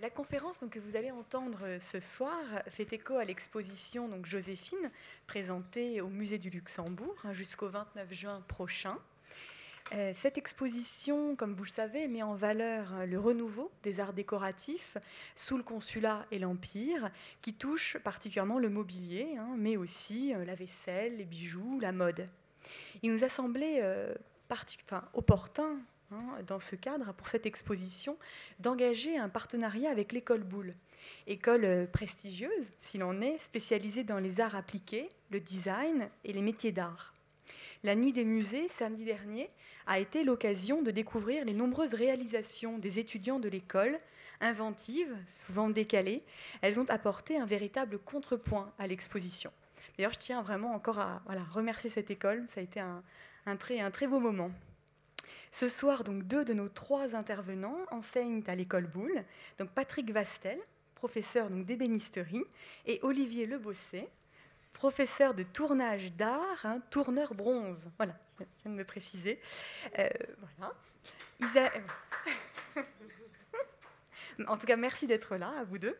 la conférence que vous allez entendre ce soir fait écho à l'exposition Joséphine, présentée au Musée du Luxembourg hein, jusqu'au 29 juin prochain. Euh, cette exposition, comme vous le savez, met en valeur le renouveau des arts décoratifs sous le Consulat et l'Empire, qui touche particulièrement le mobilier, hein, mais aussi euh, la vaisselle, les bijoux, la mode. Il nous a semblé euh, opportun Hein, dans ce cadre, pour cette exposition, d'engager un partenariat avec l'école Boulle, école euh, prestigieuse, s'il en est, spécialisée dans les arts appliqués, le design et les métiers d'art. La nuit des musées, samedi dernier, a été l'occasion de découvrir les nombreuses réalisations des étudiants de l'école, inventives, souvent décalées. Elles ont apporté un véritable contrepoint à l'exposition. D'ailleurs, je tiens vraiment encore à remercier cette école. Ça a été un très beau moment. Ce soir, donc, deux de nos trois intervenants enseignent à l'école Boulle. Donc Patrick Vastel, professeur d'ébénisterie, et Olivier Lebosset, professeur de tournage d'art, hein, tourneur bronze. Voilà, je viens de me préciser. Euh, voilà. En tout cas, merci d'être là, à vous deux.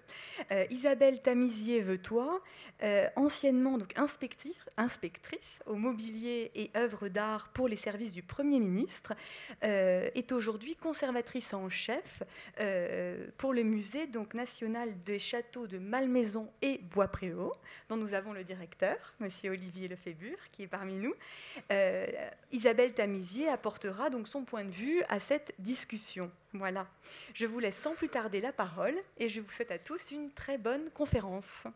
Euh, Isabelle Tamizier-Vetois, euh, anciennement inspectrice, au mobilier et œuvres d'art pour les services du Premier ministre, euh, est aujourd'hui conservatrice en chef pour le musée national des châteaux de Malmaison et Bois-Préau, dont nous avons le directeur, Monsieur Olivier Lefébure, qui est parmi nous. Isabelle Tamizier apportera donc son point de vue à cette discussion. Voilà. Je vous laisse sans plus tarder la parole et je vous souhaite à tous une très bonne conférence.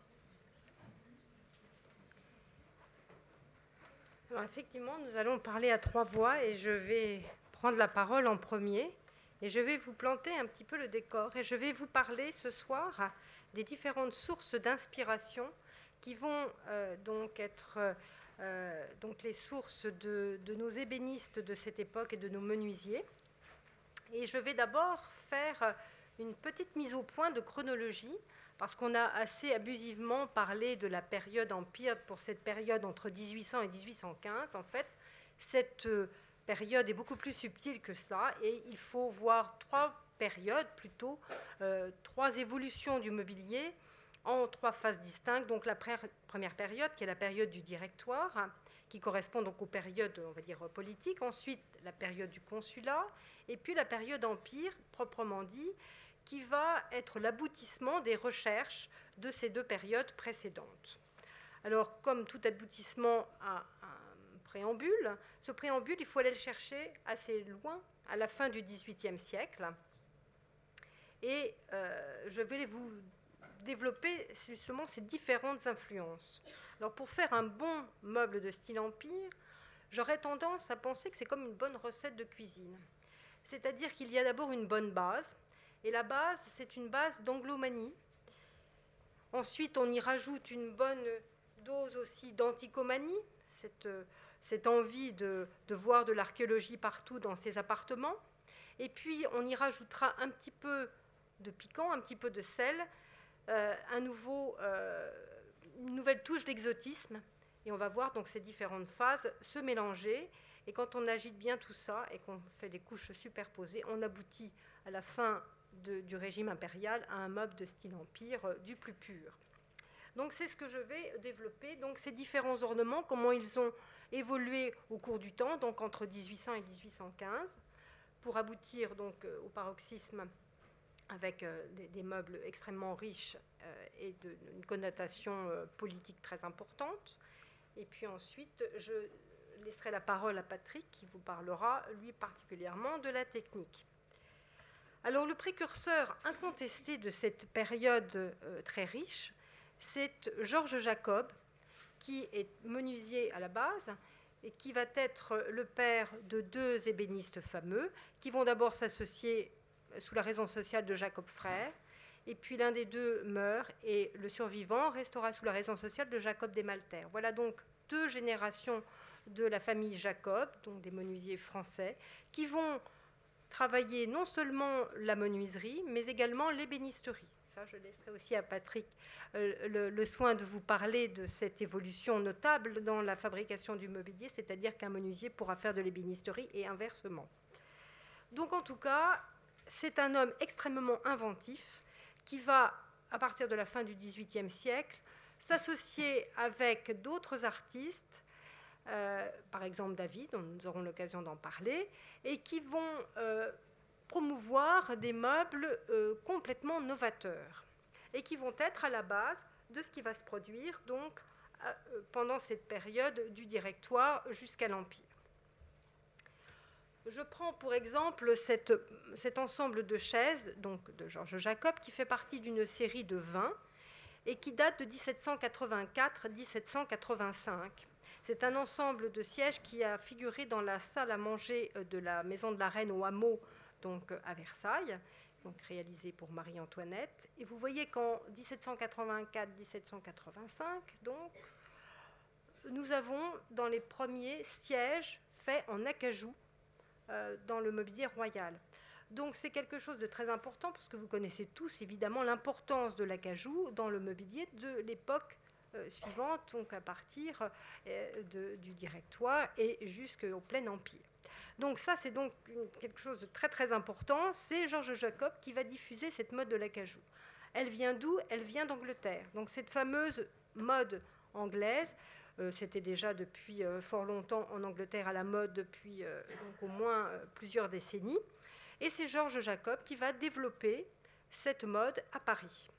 Alors effectivement, nous allons parler à trois voix et je vais prendre la parole en premier et je vais vous planter un petit peu le décor et je vais vous parler ce soir des différentes sources d'inspiration qui vont euh, donc être euh, donc les sources de nos ébénistes de cette époque et de nos menuisiers. Et je vais d'abord faire une petite mise au point de chronologie, parce qu'on a assez abusivement parlé de la période empire pour cette période entre 1800 et 1815. En fait, cette euh, période est beaucoup plus subtile que ça, et il faut voir trois périodes, plutôt euh, trois évolutions du mobilier en trois phases distinctes. Donc la première période, qui est la période du directoire, qui correspond donc aux périodes, on va dire, politiques. Ensuite, la période du consulat, et puis la période empire, proprement dit, qui va être l'aboutissement des recherches de ces deux périodes précédentes. Alors, comme tout aboutissement a un préambule, ce préambule, il faut aller le chercher assez loin, à la fin du XVIIIe siècle. Et euh, je vais vous développer justement ces différentes influences. Alors pour faire un bon meuble de style empire, j'aurais tendance à penser que c'est comme une bonne recette de cuisine. C'est-à-dire qu'il y a d'abord une bonne base, et la base, c'est une base d'anglomanie. Ensuite, on y rajoute une bonne dose aussi d'anticomanie, cette, envie de, de voir de l'archéologie partout dans ces appartements. Et puis, on y rajoutera un petit peu de piquant, un petit peu de sel, un nouveau, euh, une nouvelle touche d'exotisme. Et on va voir donc ces différentes phases se mélanger. Et quand on agite bien tout ça et qu'on fait des couches superposées, on aboutit à la fin du régime impérial à un meuble de style empire euh, du plus pur. Donc c'est ce que je vais développer. Donc ces différents ornements, comment ils ont évolué au cours du temps, donc entre 1800 et 1815, pour aboutir donc au paroxysme avec euh, des, meubles extrêmement riches euh, et d'une connotation euh, politique très importante. Et puis ensuite, je laisserai la parole à Patrick qui vous parlera, lui particulièrement, de la technique. Alors le précurseur incontesté de cette période très riche, c'est Georges Jacob, qui est menuisier à la base et qui va être le père de deux ébénistes fameux, qui vont d'abord s'associer sous la raison sociale de Jacob Frère. Et puis l'un des deux meurt et le survivant restera sous la raison sociale de Jacob des. Voilà donc deux générations de la famille Jacob, donc des menuisiers français, qui vont travailler non seulement la menuiserie, mais également l'ébénisterie. Ça, je laisserai aussi à Patrick euh, le, soin de vous parler de cette évolution notable dans la fabrication du mobilier, c'est-à-dire qu'un menuisier pourra faire de l'ébénisterie et inversement. Donc en tout cas, c'est un homme extrêmement inventif qui va, à partir de la fin du XVIIIe siècle, s'associer avec d'autres artistes, euh, par exemple David, dont nous aurons l'occasion d'en parler, et qui vont euh, promouvoir des meubles euh, complètement novateurs et qui vont être à la base de ce qui va se produire pendant cette période du Directoire jusqu'à l'Empire. Je prends pour exemple cet ensemble de chaises donc de Georges Jacob qui fait partie d'une série de 20 et qui date de 1784-1785. C'est un ensemble de sièges qui a figuré dans la salle à manger euh, de la Maison de la Reine au hameau, donc euh, à Versailles, donc réalisé pour Marie-Antoinette. Et vous voyez qu'en 1784-1785, donc, nous avons dans les premiers sièges faits en acajou dans le mobilier royal. Donc c'est quelque chose de très important parce que vous connaissez tous évidemment l'importance de l'acajou dans le mobilier de l'époque euh, suivante, donc à partir euh, du Directoire et jusqu'au plein Empire. Donc ça, c'est donc quelque chose de très très important. C'est Georges Jacob qui va diffuser cette mode de l'acajou. Elle vient d'où? Elle vient d'Angleterre. Donc cette fameuse mode anglaise, euh, c'était déjà depuis fort longtemps en Angleterre à la mode depuis donc au moins plusieurs décennies. Et c'est Georges Jacob qui va développer cette mode à Paris.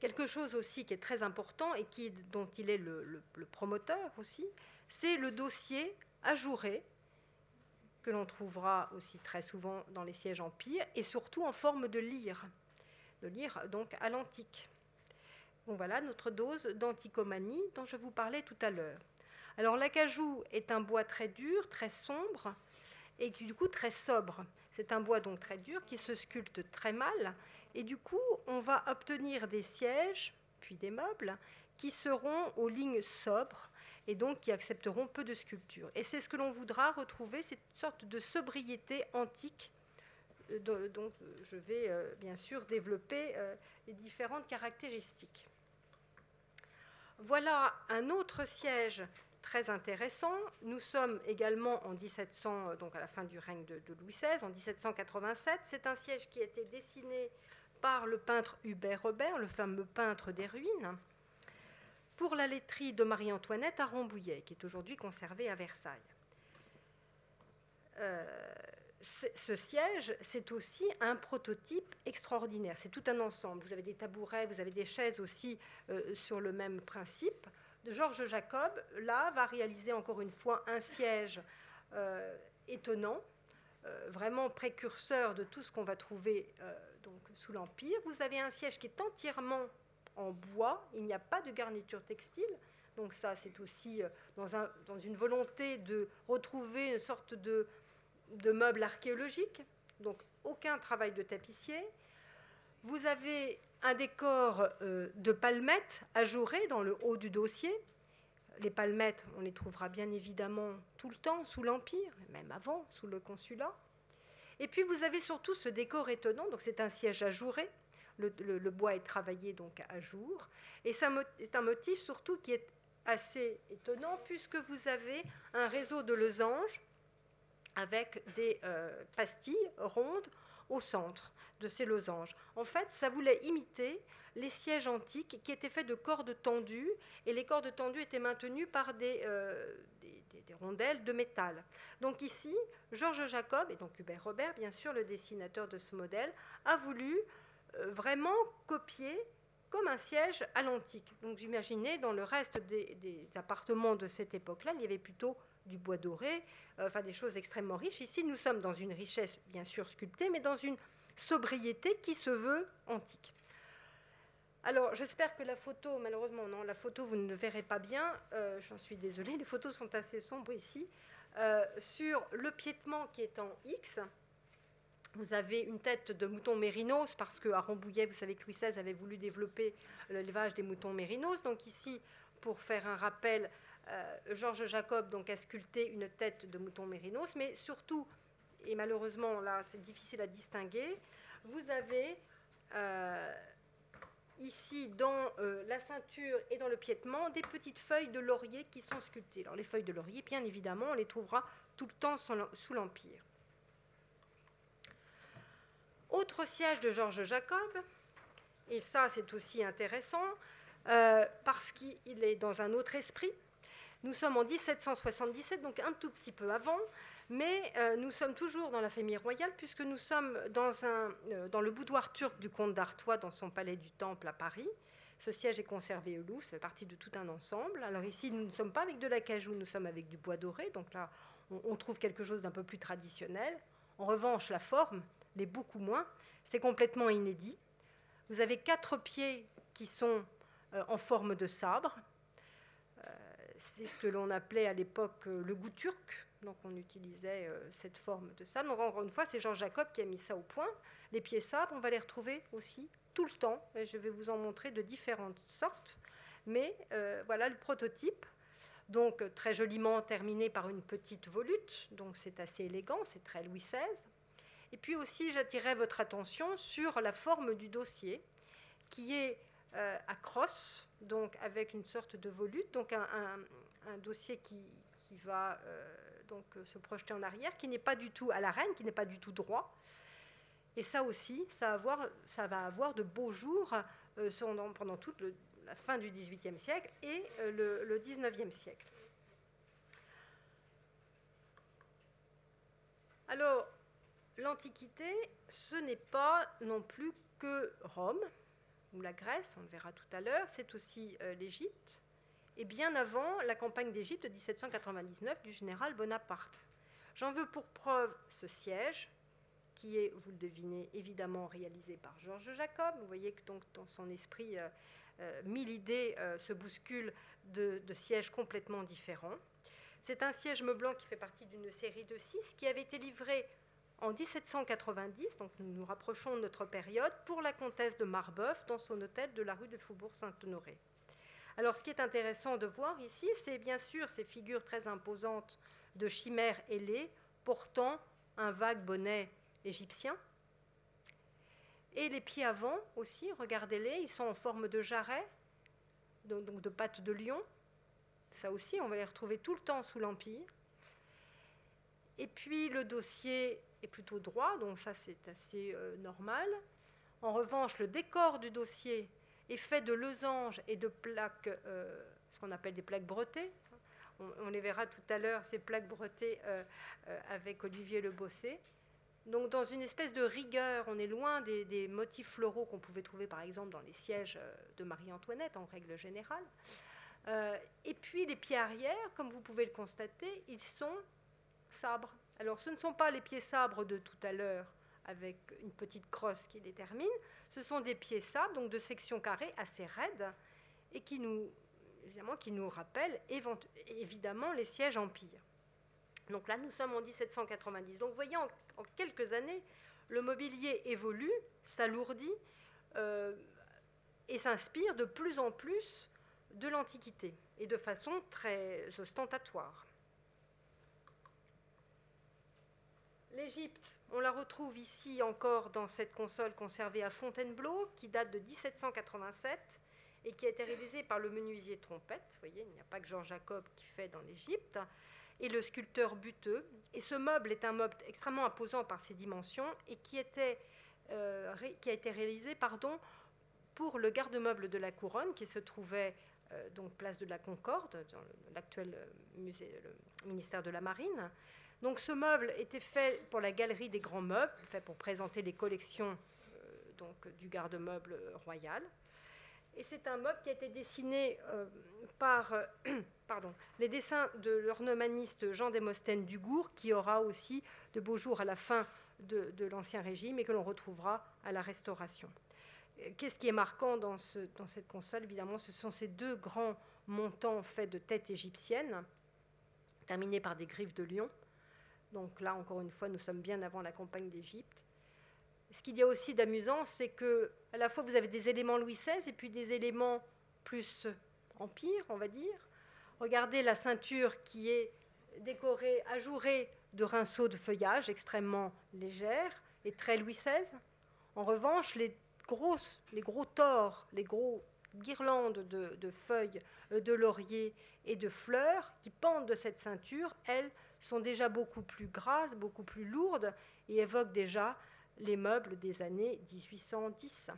Quelque chose aussi qui est très important et dont il est le, promoteur aussi, c'est le dossier ajouré que l'on trouvera aussi très souvent dans les sièges empires et surtout en forme de lyre, de lyre donc à l'antique. Voilà notre dose d'anticomanie dont je vous parlais tout à l'heure. Alors l'acajou est un bois très dur, très sombre, et qui du coup très sobre. C'est un bois donc très dur qui se sculpte très mal et du coup on va obtenir des sièges puis des meubles qui seront aux lignes sobres et donc qui accepteront peu de sculptures. Et c'est ce que l'on voudra retrouver, cette sorte de sobriété antique. Euh, donc je vais euh, bien sûr développer euh, les différentes caractéristiques. Voilà un autre siège très intéressant. Nous sommes également en 1700, euh, donc à la fin du règne de, Louis XVI, en 1787. C'est un siège qui a été dessiné par le peintre Hubert Robert, le fameux peintre des ruines, pour la laiterie de Marie-Antoinette à Rambouillet, qui est aujourd'hui conservée à Versailles. Euh, ce siège, c'est aussi un prototype extraordinaire. C'est tout un ensemble. Vous avez des tabourets, vous avez des chaises aussi euh, sur le même principe. Georges Jacob, là, va réaliser encore une fois un siège euh, étonnant, euh, vraiment précurseur de tout ce qu'on va trouver donc, sous l'Empire. Vous avez un siège qui est entièrement en bois, il n'y a pas de garniture textile. Donc ça, c'est aussi dans, une volonté de retrouver une sorte de, de meuble archéologique. Donc aucun travail de tapissier. Vous avez un décor euh, de palmettes ajourées dans le haut du dossier. Les palmettes, on les trouvera bien évidemment tout le temps sous l'Empire, même avant, sous le consulat. Et puis vous avez surtout ce décor étonnant, donc c'est un siège ajouré. Le, le, bois est travaillé donc à jour. Et c'est un motif surtout qui est assez étonnant puisque vous avez un réseau de losanges avec des euh, pastilles rondes au centre de ces losanges. En fait, ça voulait imiter les sièges antiques qui étaient faits de cordes tendues, et les cordes tendues étaient maintenues par des, euh, rondelles de métal. Donc ici, Georges Jacob, et donc Hubert Robert, bien sûr, le dessinateur de ce modèle, a voulu euh, vraiment copier comme un siège à l'antique. Donc imaginez, dans le reste des appartements de cette époque-là, il y avait plutôt du bois doré, euh, enfin des choses extrêmement riches. Ici, nous sommes dans une richesse bien sûr sculptée, mais dans une sobriété qui se veut antique. Alors, j'espère que la photo, malheureusement, non, la photo, vous ne le verrez pas bien, euh, j'en suis désolée, les photos sont assez sombres ici. Euh, sur le piétement qui est en X, vous avez une tête de mouton mérinos, parce qu'à Rambouillet, vous savez que Louis XVI avait voulu développer l'élevage des moutons mérinos. Donc ici, pour faire un rappel, Georges Jacob donc, a sculpté une tête de mouton mérinos, mais surtout, et malheureusement là c'est difficile à distinguer, vous avez euh, ici dans euh, la ceinture et dans le piétement des petites feuilles de laurier qui sont sculptées. Alors les feuilles de laurier, bien évidemment, on les trouvera tout le temps sous l'Empire. Autre siège de Georges Jacob, et ça c'est aussi intéressant, euh, parce qu'il est dans un autre esprit. Nous sommes en 1777, donc un tout petit peu avant, mais euh, nous sommes toujours dans la famille royale, puisque nous sommes euh, dans le boudoir turc du comte d'Artois, dans son palais du Temple à Paris. Ce siège est conservé au Louvre, ça fait partie de tout un ensemble. Alors ici, nous ne sommes pas avec de l'acajou, nous sommes avec du bois doré, donc là, on, on trouve quelque chose d'un peu plus traditionnel. En revanche, la forme l'est beaucoup moins. C'est complètement inédit. Vous avez quatre pieds qui sont euh, en forme de sabre. Euh, c'est ce que l'on appelait à l'époque euh, le goût turc. Donc on utilisait cette forme de sabre. Donc encore une fois, c'est Jean Jacob qui a mis ça au point. Les pieds sabres, on va les retrouver aussi tout le temps. Et je vais vous en montrer de différentes sortes. Mais voilà le prototype. Donc très joliment terminé par une petite volute. Donc c'est assez élégant, c'est très Louis XVI. Et puis aussi, j'attirais votre attention sur la forme du dossier, qui est euh, à crosse, donc avec une sorte de volute, donc un, dossier qui, va euh, donc se projeter en arrière, qui n'est pas du tout à la reine, qui n'est pas du tout droit. Et ça aussi, ça, va avoir de beaux jours euh, pendant toute la fin du XVIIIe siècle et le, le XIXe siècle. Alors, l'Antiquité, ce n'est pas non plus que Rome, ou la Grèce, on le verra tout à l'heure, c'est aussi euh, l'Égypte, et bien avant la campagne d'Égypte de 1799 du général Bonaparte. J'en veux pour preuve ce siège, qui est, vous le devinez, évidemment réalisé par Georges Jacob. Vous voyez que donc dans son esprit, euh, euh, mille idées se bousculent de, de, sièges complètement différents. C'est un siège meublant qui fait partie d'une série de six qui avait été livré en 1790, donc nous nous rapprochons de notre période, pour la comtesse de Marbeuf dans son hôtel de la rue de Faubourg-Saint-Honoré. Alors ce qui est intéressant de voir ici, c'est bien sûr ces figures très imposantes de chimères ailées portant un vague bonnet égyptien. Et les pieds avant aussi, regardez-les, ils sont en forme de jarret, donc, donc de pattes de lion. Ça aussi, on va les retrouver tout le temps sous l'Empire. Et puis le dossier est plutôt droit, donc ça c'est assez euh, normal. En revanche, le décor du dossier est fait de losanges et de plaques, euh, ce qu'on appelle des plaques brettées. On, les verra tout à l'heure, ces plaques brettées euh, avec Olivier Le Bossé. Donc dans une espèce de rigueur, on est loin des motifs floraux qu'on pouvait trouver par exemple dans les sièges de Marie-Antoinette en règle générale. et puis les pieds arrière, comme vous pouvez le constater, ils sont sabres. Alors ce ne sont pas les pieds sabres de tout à l'heure avec une petite crosse qui les termine, ce sont des pieds sabres, donc de section carrée assez raides, et qui nous, rappellent évidemment les sièges empires. Donc là, nous sommes en 1790. Donc vous voyez, en, quelques années, le mobilier évolue, s'alourdit euh, et s'inspire de plus en plus de l'Antiquité, et de façon très ostentatoire. L'Égypte, on la retrouve ici encore dans cette console conservée à Fontainebleau, qui date de 1787 et qui a été réalisée par le menuisier Trompette. Vous voyez, il n'y a pas que Jean Jacob qui fait dans l'Égypte, et le sculpteur Buteux. Et ce meuble est un meuble extrêmement imposant par ses dimensions et qui, euh, a été réalisé pour le garde-meuble de la couronne qui se trouvait euh, donc place de la Concorde, dans l'actuel le ministère de la Marine. Donc ce meuble était fait pour la galerie des grands meubles, fait pour présenter les collections euh, donc, du garde-meuble royal. Et c'est un meuble qui a été dessiné euh, par euh, les dessins de l'ornemaniste Jean Desmostènes Dugour, qui aura aussi de beaux jours à la fin de, l'Ancien Régime et que l'on retrouvera à la Restauration. Qu'est-ce qui est marquant dans cette console? Évidemment, ce sont ces deux grands montants faits de têtes égyptiennes, terminés par des griffes de lion. Donc là, encore une fois, nous sommes bien avant la campagne d'Égypte. Ce qu'il y a aussi d'amusant, c'est que à la fois vous avez des éléments Louis XVI et puis des éléments plus empire, on va dire. Regardez la ceinture qui est décorée, ajourée de rinceaux de feuillage extrêmement légères et très Louis XVI. En revanche, les, grosses, les gros tors, les gros guirlandes de, de, feuilles euh, de laurier et de fleurs qui pendent de cette ceinture, elles sont déjà beaucoup plus grasses, beaucoup plus lourdes et évoquent déjà les meubles des années 1810.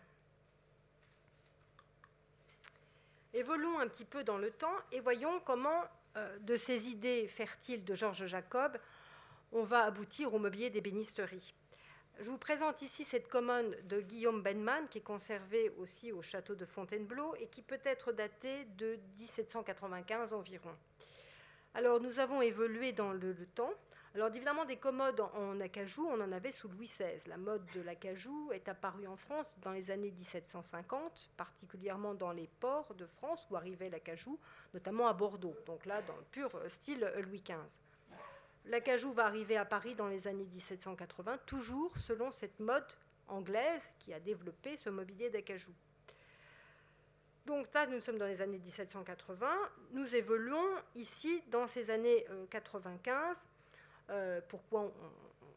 Évoluons un petit peu dans le temps et voyons comment, euh, de ces idées fertiles de Georges Jacob, on va aboutir au mobilier d'ébénisterie. Je vous présente ici cette commode de Guillaume Benman, qui est conservée aussi au château de Fontainebleau et qui peut être datée de 1795 environ. Alors, nous avons évolué dans le, temps. Alors, évidemment, des commodes en, acajou, on en avait sous Louis XVI. La mode de l'acajou est apparue en France dans les années 1750, particulièrement dans les ports de France où arrivait l'acajou, notamment à Bordeaux. Donc là, dans le pur style Louis XV. L'acajou va arriver à Paris dans les années 1780, toujours selon cette mode anglaise qui a développé ce mobilier d'acajou. Donc là, nous sommes dans les années 1780. Nous évoluons ici dans ces années 95. Euh, euh, pourquoi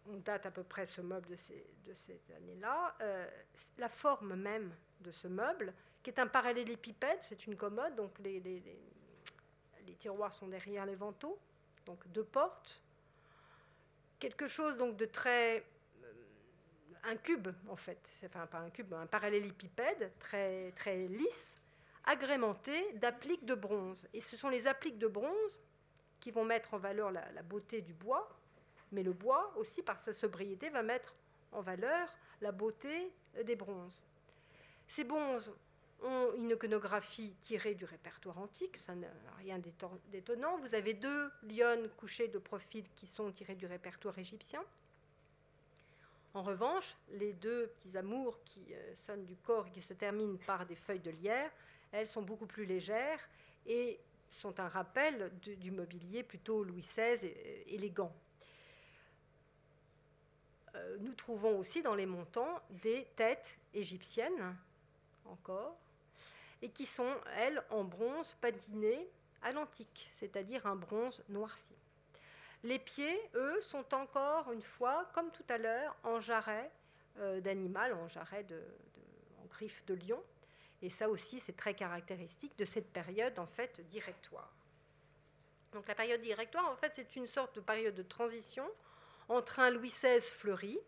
on, date à peu près ce meuble de ces, de années-là euh, La forme même de ce meuble, qui est un parallélépipède, c'est une commode, donc les, les, tiroirs sont derrière les vantaux, donc deux portes, quelque chose donc de très un cube en fait, enfin pas un cube, un parallélépipède très très lisse, agrémenté d'appliques de bronze. Et ce sont les appliques de bronze qui vont mettre en valeur la, beauté du bois, mais le bois aussi, par sa sobriété, va mettre en valeur la beauté des bronzes. Ces bronzes ont une iconographie tirée du répertoire antique, ça n'a rien d'étonnant. Vous avez deux lionnes couchées de profil qui sont tirées du répertoire égyptien. En revanche, les deux petits amours qui euh, sonnent du corps et qui se terminent par des feuilles de lierre elles sont beaucoup plus légères et sont un rappel du mobilier plutôt Louis XVI euh, élégant. Euh, nous trouvons aussi dans les montants des têtes égyptiennes, encore, et qui sont, elles, en bronze patiné à l'antique, c'est-à-dire un bronze noirci. Les pieds, eux, sont encore une fois, comme tout à l'heure, en jarret euh, d'animal, en jarret de, en griffe de lion, et ça aussi, c'est très caractéristique de cette période, en fait, directoire. Donc la période directoire, en fait, c'est une sorte de période de transition entre un Louis XVI fleuri,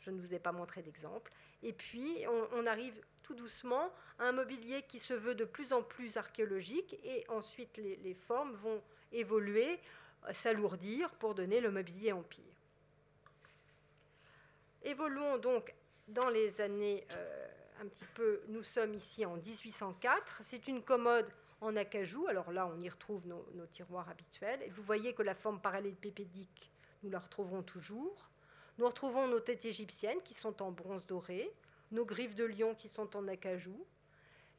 je ne vous ai pas montré d'exemple, et puis on, arrive tout doucement à un mobilier qui se veut de plus en plus archéologique, et ensuite les, formes vont évoluer, s'alourdir pour donner le mobilier empire. Évoluons donc dans les années euh, un petit peu, nous sommes ici en 1804. C'est une commode en acajou. Alors là, on y retrouve nos, tiroirs habituels. Vous voyez que la forme parallélépipédique, nous la retrouvons toujours. Nous retrouvons nos têtes égyptiennes qui sont en bronze doré, nos griffes de lion qui sont en acajou,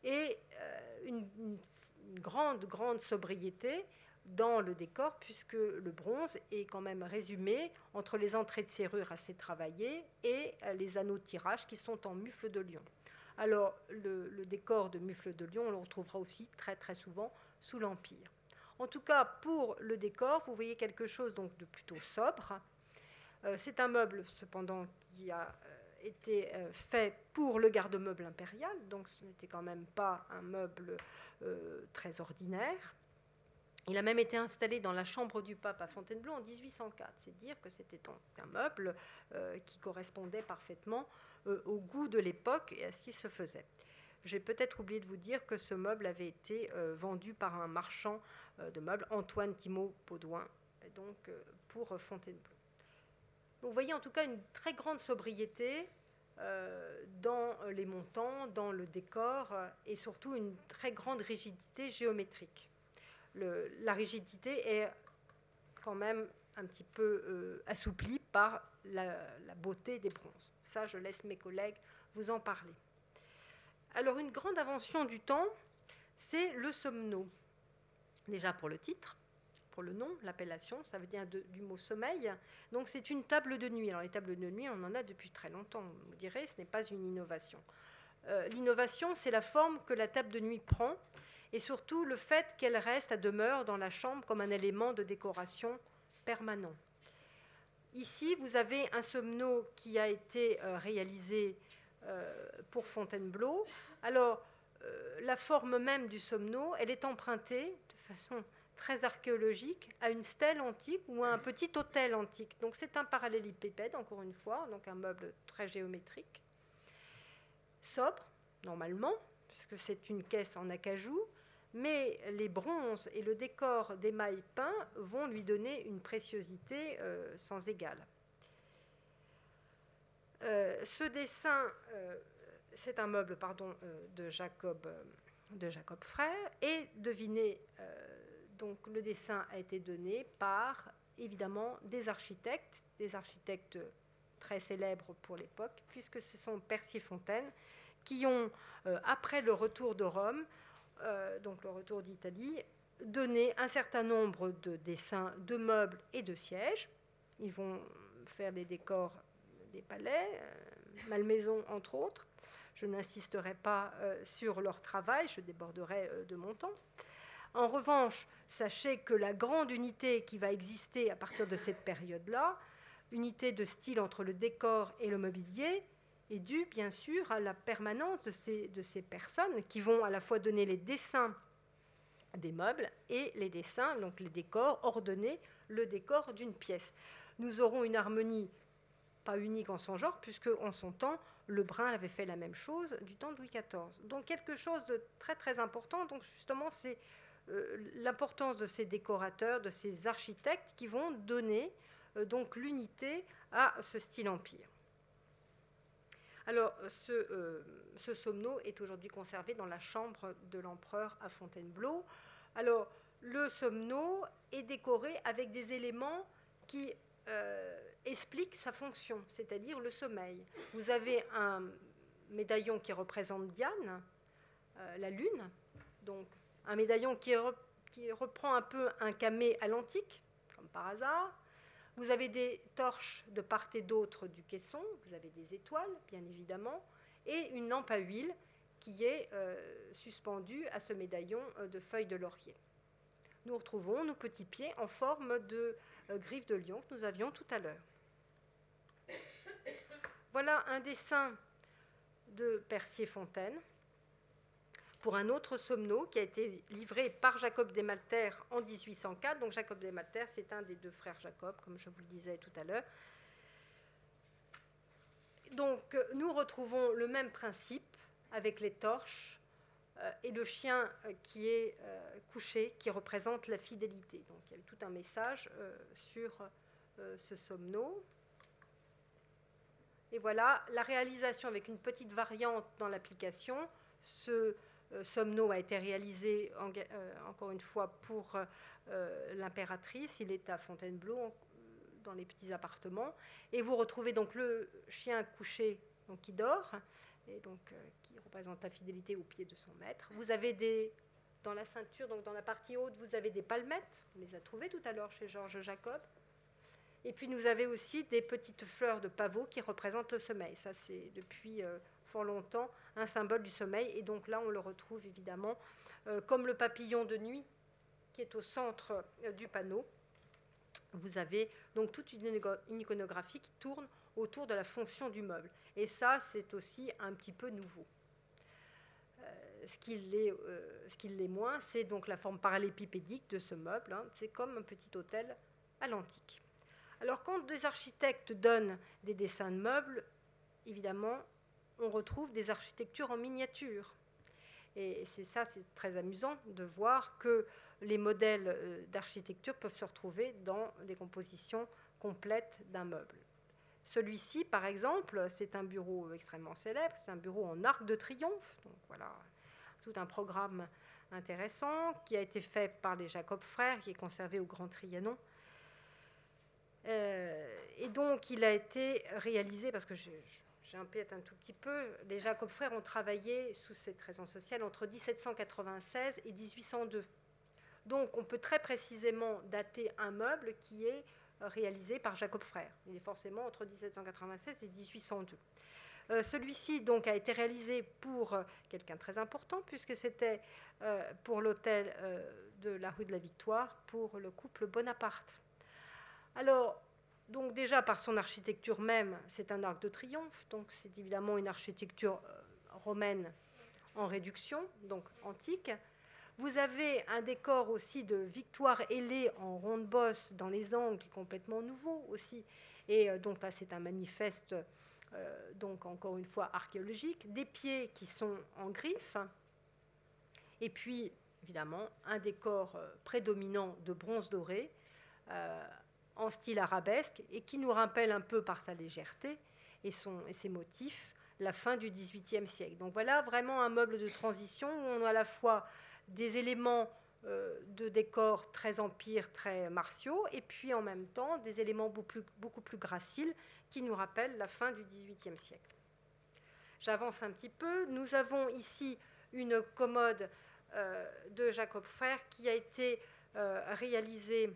et euh, une, une, grande, grande sobriété dans le décor, puisque le bronze est quand même résumé entre les entrées de serrure assez travaillées et euh, les anneaux de tirage qui sont en mufle de lion. Alors, le, décor de Mufle de Lyon, on le retrouvera aussi très très souvent sous l'Empire. En tout cas, pour le décor, vous voyez quelque chose donc de plutôt sobre. Euh, c'est un meuble, cependant, qui a euh, été euh, fait pour le garde-meuble impérial, donc ce n'était quand même pas un meuble très ordinaire. Il a même été installé dans la chambre du pape à Fontainebleau en 1804. C'est dire que c'était un meuble qui correspondait parfaitement euh, au goût de l'époque et à ce qui se faisait. J'ai peut-être oublié de vous dire que ce meuble avait été euh, vendu par un marchand euh, de meubles, Antoine Thibault Baudouin, donc pour Fontainebleau. vous voyez en tout cas une très grande sobriété dans les montants, dans le décor et surtout une très grande rigidité géométrique. La rigidité est quand même un petit peu assouplie par la, beauté des bronzes. Ça, je laisse mes collègues vous en parler. Alors, une grande invention du temps, c'est le somno. Déjà pour le titre, pour le nom, l'appellation, ça veut dire du mot sommeil. Donc, c'est une table de nuit. Alors, les tables de nuit, on en a depuis très longtemps, vous direz, ce n'est pas une innovation. Euh, l'innovation, c'est la forme que la table de nuit prend et surtout le fait qu'elle reste à demeure dans la chambre comme un élément de décoration permanent. Ici, vous avez un somno qui a été euh, réalisé euh, pour Fontainebleau. Alors, euh, la forme même du somno, elle est empruntée de façon très archéologique à une stèle antique ou à un petit hôtel antique. Donc c'est un parallélépipède, encore une fois, donc un meuble très géométrique, sobre, normalement, puisque c'est une caisse en acajou, mais les bronzes et le décor d'émail peint vont lui donner une préciosité sans égale. ce dessin, c'est un meuble pardon, de Jacob de Frère. Et devinez, euh, donc le dessin a été donné par évidemment des architectes, des architectes très célèbres pour l'époque, puisque ce sont Percier-Fontaine qui ont, euh, après le retour de Rome, euh, donc le retour d'Italie, donné un certain nombre de dessins de meubles et de sièges. Ils vont faire les décors des palais, Malmaison entre autres. Je n'insisterai pas euh, sur leur travail, je déborderai euh, de mon temps. En revanche, sachez que la grande unité qui va exister à partir de cette période-là, unité de style entre le décor et le mobilier, est due bien sûr à la permanence de ces, personnes qui vont à la fois donner les dessins des meubles et les dessins, donc les décors, ordonner le décor d'une pièce. Nous aurons une harmonie pas unique en son genre, puisque en son temps, le Brun avait fait la même chose du temps de Louis XIV. Donc quelque chose de très très important. Donc justement, c'est euh, l'importance de ces décorateurs, de ces architectes qui vont donner euh, l'unité à ce style empire. Alors, ce, euh, somno est aujourd'hui conservé dans la chambre de l'empereur à Fontainebleau. Alors, le somno est décoré avec des éléments qui explique sa fonction, c'est-à-dire le sommeil. Vous avez un médaillon qui représente Diane, euh, la lune, donc un médaillon qui, qui, reprend un peu un camé à l'antique, comme par hasard. Vous avez des torches de part et d'autre du caisson, vous avez des étoiles, bien évidemment, et une lampe à huile qui est euh, suspendue à ce médaillon euh, de feuilles de laurier. Nous retrouvons nos petits pieds en forme de griffes de lion que nous avions tout à l'heure. Voilà un dessin de Percier-Fontaine pour un autre somno qui a été livré par Jacob Desmalter en 1804. Donc Jacob Desmalter, c'est un des deux frères Jacob, comme je vous le disais tout à l'heure. Donc nous retrouvons le même principe avec les torches euh, et le chien euh, qui est euh, couché, qui représente la fidélité. Donc il y a tout un message sur ce somno. Et voilà, la réalisation avec une petite variante dans l'application. Somno a été réalisé, euh, encore une fois, pour euh, l'impératrice. Il est à Fontainebleau, dans les petits appartements. Et vous retrouvez donc le chien couché donc, qui dort, et donc qui représente la fidélité au pied de son maître. Vous avez des dans la ceinture, donc dans la partie haute, vous avez des palmettes. On les a trouvées tout à l'heure chez Georges Jacob. Et puis nous avons aussi des petites fleurs de pavot qui représentent le sommeil. Ça, c'est depuis euh, longtemps un symbole du sommeil. Et donc là, on le retrouve évidemment euh, comme le papillon de nuit qui est au centre euh, du panneau. Vous avez donc toute une, iconographie qui tourne autour de la fonction du meuble. Et ça, c'est aussi un petit peu nouveau. ce qui l'est moins, c'est donc la forme parallépipédique de ce meuble. Hein. C'est comme un petit hôtel à l'antique. Alors quand des architectes donnent des dessins de meubles, évidemment, on retrouve des architectures en miniature. Et c'est ça, c'est très amusant de voir que les modèles euh, d'architecture peuvent se retrouver dans des compositions complètes d'un meuble. Celui-ci, par exemple, c'est un bureau extrêmement célèbre, c'est un bureau en arc de triomphe. Donc voilà, tout un programme intéressant qui a été fait par les Jacob frères, qui est conservé au Grand Trianon euh, et donc, il a été réalisé, parce que un peu un tout petit peu, les Jacob frères ont travaillé sous cette raison sociale entre 1796 et 1802. Donc, on peut très précisément dater un meuble qui est réalisé par Jacob frère. Il est forcément entre 1796 et 1802. Euh, celui-ci donc a été réalisé pour euh, quelqu'un très important puisque c'était pour l'hôtel de la rue de la Victoire pour le couple Bonaparte. Alors, donc déjà par son architecture même, c'est un arc de triomphe, donc c'est évidemment une architecture euh, romaine en réduction, donc antique. Vous avez un décor aussi de victoire ailée en ronde bosse dans les angles, complètement nouveau aussi. Et euh, donc là, c'est un manifeste, euh, donc encore une fois archéologique. Des pieds qui sont en griffe. Et puis évidemment un décor prédominant de bronze doré en style arabesque et qui nous rappelle un peu par sa légèreté et, ses motifs la fin du XVIIIe siècle. Donc voilà vraiment un meuble de transition où on a à la fois des éléments euh, de décor très empire, très martiaux, et puis en même temps des éléments beaucoup plus, beaucoup graciles qui nous rappellent la fin du XVIIIe siècle. J'avance un petit peu. Nous avons ici une commode euh, de Jacob Frère qui a été euh, réalisée,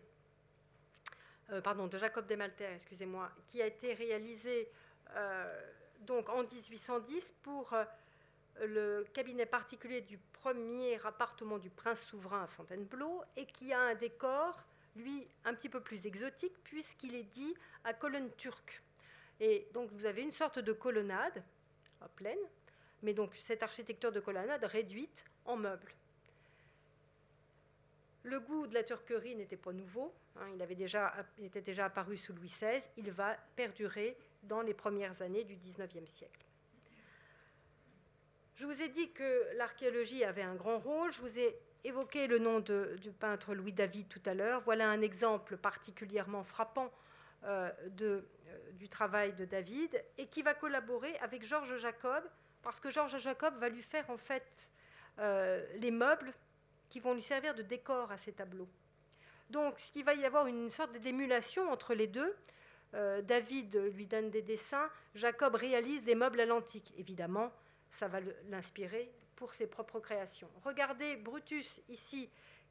pardon, de Jacob Desmalter, excusez-moi, qui a été réalisée donc en 1810 pour le cabinet particulier du premier appartement du prince souverain à Fontainebleau et qui a un décor, lui, un petit peu plus exotique puisqu'il est dit à colonne turque. Et donc vous avez une sorte de colonnade à pleine, mais donc cette architecture de colonnade réduite en meubles. Le goût de la turquerie n'était pas nouveau, hein, il, avait déjà, était déjà apparu sous Louis XVI, il va perdurer dans les premières années du XIXe siècle. Je vous ai dit que l'archéologie avait un grand rôle. Je vous ai évoqué le nom du peintre Louis David tout à l'heure. Voilà un exemple particulièrement frappant euh, euh, du travail de David et qui va collaborer avec Georges Jacob parce que Georges Jacob va lui faire en fait euh, les meubles qui vont lui servir de décor à ses tableaux. Donc, il va y avoir une sorte d'émulation entre les deux. David lui donne des dessins, Jacob réalise des meubles à l'antique. Évidemment, ça va l'inspirer pour ses propres créations. Regardez Brutus ici,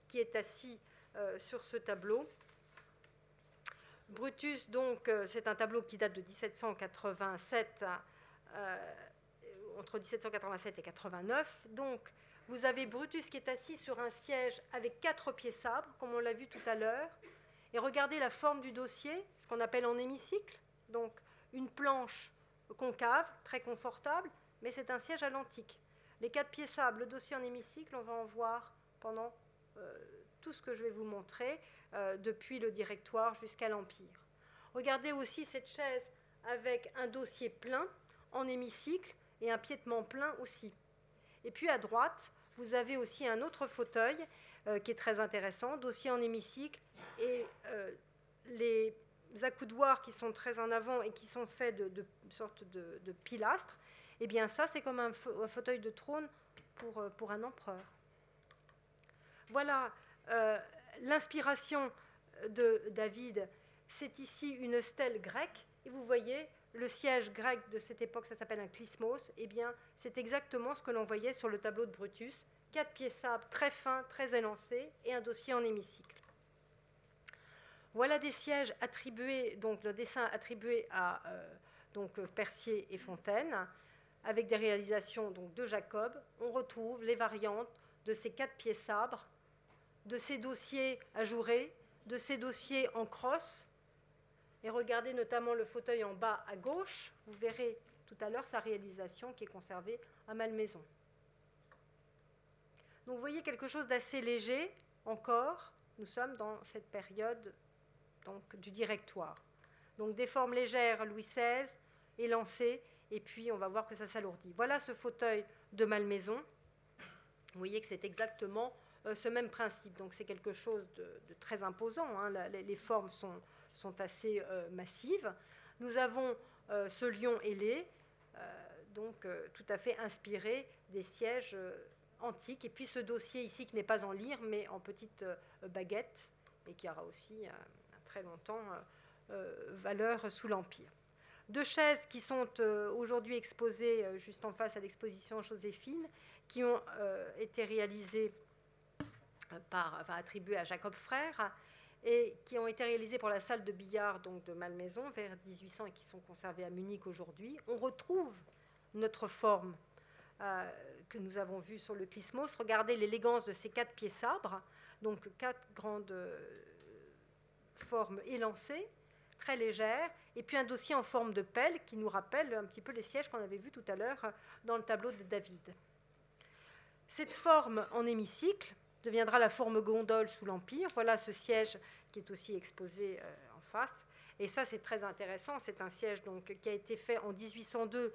qui est assis euh, sur ce tableau. Brutus, donc, euh, c'est un tableau qui date de 1787, euh, entre 1787 et 89. Donc, vous avez Brutus qui est assis sur un siège avec quatre pieds sabres, comme on l'a vu tout à l'heure. Et regardez la forme du dossier, ce qu'on appelle en hémicycle. Donc, une planche concave, très confortable, mais c'est un siège à l'antique. Les quatre pieds sables, le dossier en hémicycle, on va en voir pendant euh, tout ce que je vais vous montrer, euh, depuis le directoire jusqu'à l'Empire. Regardez aussi cette chaise avec un dossier plein en hémicycle et un piétement plein aussi. Et puis à droite, vous avez aussi un autre fauteuil euh, qui est très intéressant, dossier en hémicycle, et les accoudoirs qui sont très en avant et qui sont faits de, de pilastres, eh bien ça, c'est comme un, fauteuil de trône pour, euh, pour un empereur. Voilà euh, l'inspiration de David. C'est ici une stèle grecque. Et vous voyez, le siège grec de cette époque, ça s'appelle un clismos. Eh bien, c'est exactement ce que l'on voyait sur le tableau de Brutus. Quatre pieds sabres très fins, très élancés, et un dossier en hémicycle. Voilà des sièges attribués, donc le dessin attribué à euh, Percier et Fontaine avec des réalisations donc, de Jacob, on retrouve les variantes de ces quatre pieds sabres, de ces dossiers ajourés, de ces dossiers en crosse. Et regardez notamment le fauteuil en bas à gauche, vous verrez tout à l'heure sa réalisation qui est conservée à Malmaison. Donc vous voyez quelque chose d'assez léger encore. Nous sommes dans cette période donc, du directoire. Donc des formes légères Louis XVI, élancées, et puis on va voir que ça s'alourdit. Voilà ce fauteuil de Malmaison. Vous voyez que c'est exactement euh, ce même principe. Donc c'est quelque chose de, très imposant. Hein. les, formes sont, sont assez euh, massives. Nous avons euh, ce lion ailé, donc tout à fait inspiré des sièges antiques. Et puis ce dossier ici qui n'est pas en lyre, mais en petite baguette, et qui aura aussi très longtemps valeur sous l'Empire. Deux chaises qui sont euh, aujourd'hui exposées euh, juste en face à l'exposition Joséphine, qui ont euh, été réalisées par, enfin, attribuées à Jacob Frère et qui ont été réalisées pour la salle de billard donc de Malmaison vers 1800 et qui sont conservées à Munich aujourd'hui. On retrouve notre forme que nous avons vue sur le Clismos. Regardez l'élégance de ces quatre pieds sabres, donc quatre grandes formes élancées très légère, et puis un dossier en forme de pelle qui nous rappelle un petit peu les sièges qu'on avait vus tout à l'heure dans le tableau de David. Cette forme en hémicycle deviendra la forme gondole sous l'Empire. Voilà ce siège qui est aussi exposé euh, en face. Et ça, c'est très intéressant. C'est un siège donc, qui a été fait en 1802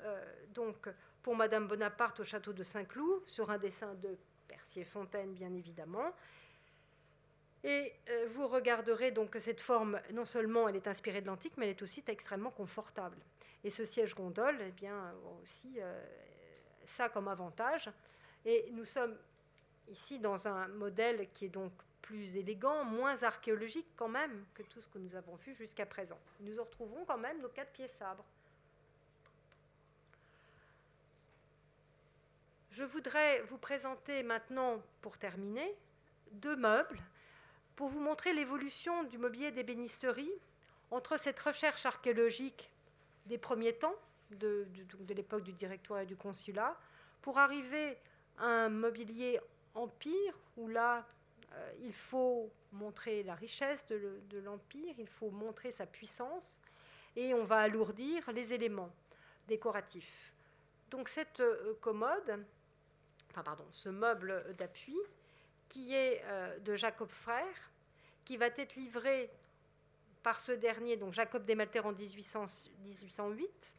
euh, donc, pour Madame Bonaparte au château de Saint-Cloud sur un dessin de Percy Percier-Fontaine, bien évidemment. Et euh, vous regarderez donc que cette forme, non seulement elle est inspirée de l'antique, mais elle est aussi extrêmement confortable. Et ce siège gondole, eh bien, aussi ça comme avantage. Et nous sommes ici dans un modèle qui est donc plus élégant, moins archéologique quand même que tout ce que nous avons vu jusqu'à présent. Nous retrouvons quand même nos quatre pieds sabres. Je voudrais vous présenter maintenant, pour terminer, deux meubles pour vous montrer l'évolution du mobilier d'ébénisterie entre cette recherche archéologique des premiers temps, de, l'époque du directoire et du consulat, pour arriver à un mobilier empire, où là, euh, il faut montrer la richesse de, l'empire, il faut montrer sa puissance, et on va alourdir les éléments décoratifs. Donc cette euh, commode, enfin pardon, ce meuble d'appui, qui est euh, de Jacob Frère, qui va être livré par ce dernier, donc Jacob Desmalter en 1808,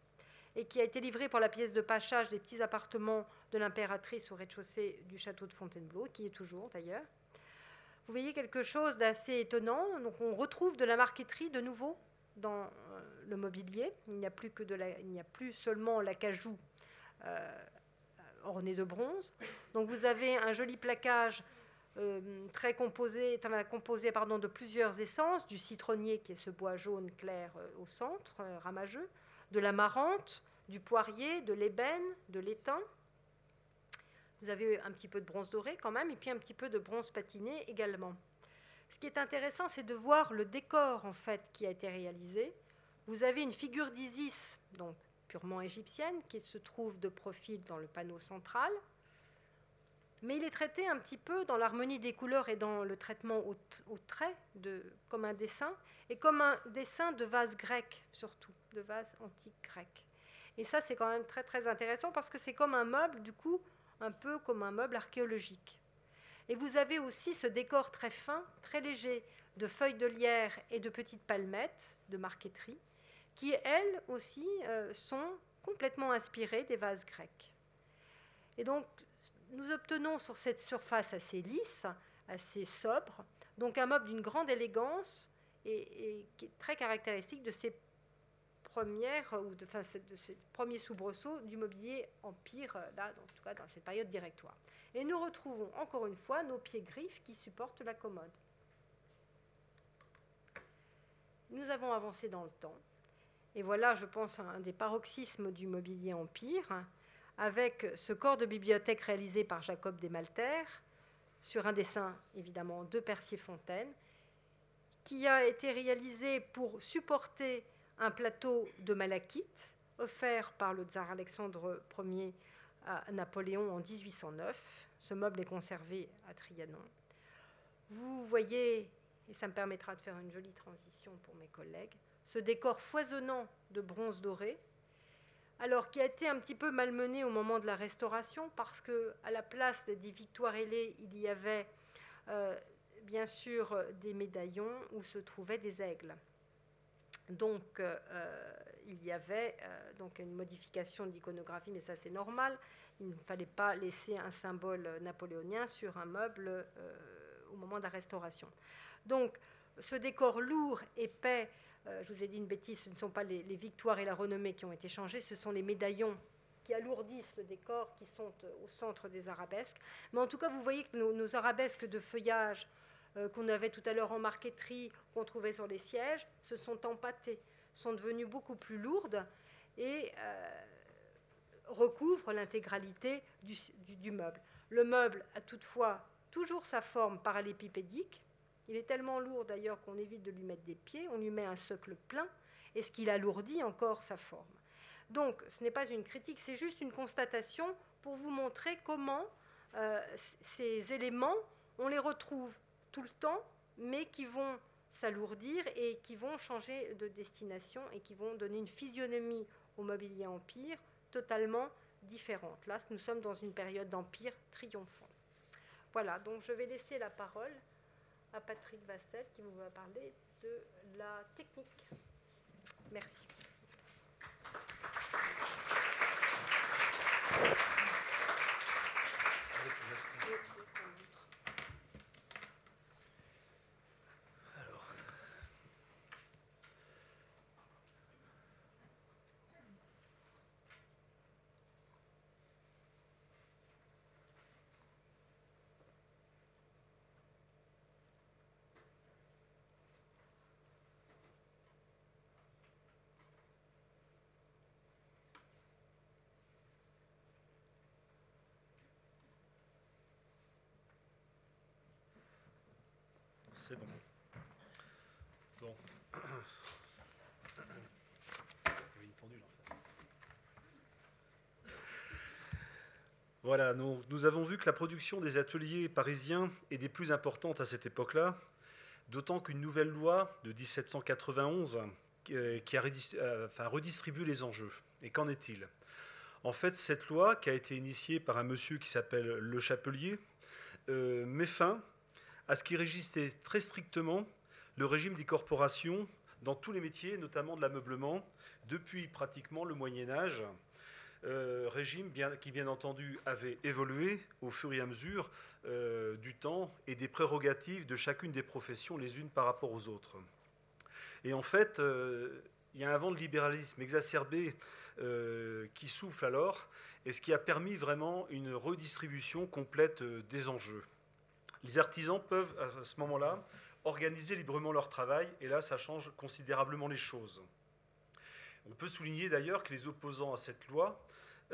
et qui a été livré pour la pièce de pachage des petits appartements de l'impératrice au rez-de-chaussée du château de Fontainebleau, qui est toujours d'ailleurs. Vous voyez quelque chose d'assez étonnant. Donc on retrouve de la marqueterie de nouveau dans euh, le mobilier. Il n'y a plus que de la, il n'y a plus seulement l'acajou euh, orné de bronze. Donc vous avez un joli plaquage euh, très composé, composé pardon, de plusieurs essences, du citronnier qui est ce bois jaune clair euh, au centre, ramageux, de la marante, du poirier, de l'ébène, de l'étain. Vous avez un petit peu de bronze doré quand même, et puis un petit peu de bronze patiné également. Ce qui est intéressant, c'est de voir le décor en fait qui a été réalisé. Vous avez une figure d'Isis, donc purement égyptienne, qui se trouve de profil dans le panneau central, mais il est traité un petit peu dans l'harmonie des couleurs et dans le traitement au, trait, de, comme un dessin, et comme un dessin de vase grec, surtout, de vase antique grec. Et ça, c'est quand même très très intéressant parce que c'est comme un meuble, du coup, un peu comme un meuble archéologique. Et vous avez aussi ce décor très fin, très léger, de feuilles de lierre et de petites palmettes de marqueterie, qui, elles aussi, euh, sont complètement inspirées des vases grecs. Et donc, nous obtenons sur cette surface assez lisse, assez sobre, donc un meuble d'une grande élégance et, qui est très caractéristique de ces premières ou de, de ces premiers soubresauts du mobilier empire, là, en tout cas dans cette période directoire. Et nous retrouvons encore une fois nos pieds griffes qui supportent la commode. Nous avons avancé dans le temps. Et voilà, je pense, un des paroxysmes du mobilier empire avec ce corps de bibliothèque réalisé par Jacob Desmalter, sur un dessin évidemment de Percier-Fontaine, qui a été réalisé pour supporter un plateau de malachite offert par le tsar Alexandre Ier à Napoléon en 1809. Ce meuble est conservé à Trianon. Vous voyez, et ça me permettra de faire une jolie transition pour mes collègues, ce décor foisonnant de bronze doré alors qui a été un petit peu malmené au moment de la restauration parce que à la place des victoires ailées, il y avait euh, bien sûr des médaillons où se trouvaient des aigles. Donc euh, il y avait euh, donc une modification de l'iconographie, mais ça c'est normal. Il ne fallait pas laisser un symbole napoléonien sur un meuble au moment de la restauration. Donc ce décor lourd, épais, euh, je vous ai dit une bêtise, ce ne sont pas les, victoires et la renommée qui ont été changées, ce sont les médaillons qui alourdissent le décor, qui sont euh, au centre des arabesques. Mais en tout cas, vous voyez que nos, arabesques de feuillage euh, qu'on avait tout à l'heure en marqueterie, qu'on trouvait sur les sièges, se sont empâtées, sont devenues beaucoup plus lourdes et recouvrent l'intégralité du meuble. Le meuble a toutefois toujours sa forme parallépipédique, il est tellement lourd d'ailleurs qu'on évite de lui mettre des pieds, on lui met un socle plein, et ce qu'il alourdit encore sa forme. Donc ce n'est pas une critique, c'est juste une constatation pour vous montrer comment euh, ces éléments, on les retrouve tout le temps, mais qui vont s'alourdir et qui vont changer de destination et qui vont donner une physionomie au mobilier empire totalement différente. Là, nous sommes dans une période d'empire triomphant. Voilà, donc je vais laisser la parole à Patrick Vastel qui vous va parler de la technique. Merci. Bon. Bon. Voilà, nous, nous, avons vu que la production des ateliers parisiens est des plus importantes à cette époque-là, d'autant qu'une nouvelle loi de 1791 euh, qui a euh, redistribué les enjeux. Et qu'en est-il? En fait, cette loi, qui a été initiée par un monsieur qui s'appelle Le Chapelier, euh, met fin à ce qui régissait très strictement le régime des corporations dans tous les métiers, notamment de l'ameublement, depuis pratiquement le Moyen Âge euh, régime qui, bien entendu, avait évolué au fur et à mesure euh, du temps et des prérogatives de chacune des professions les unes par rapport aux autres. Et en fait, euh, il y a un vent de libéralisme exacerbé qui souffle alors, et ce qui a permis vraiment une redistribution complète des enjeux. Les artisans peuvent, à ce moment-là, organiser librement leur travail, et là, ça change considérablement les choses. On peut souligner d'ailleurs que les opposants à cette loi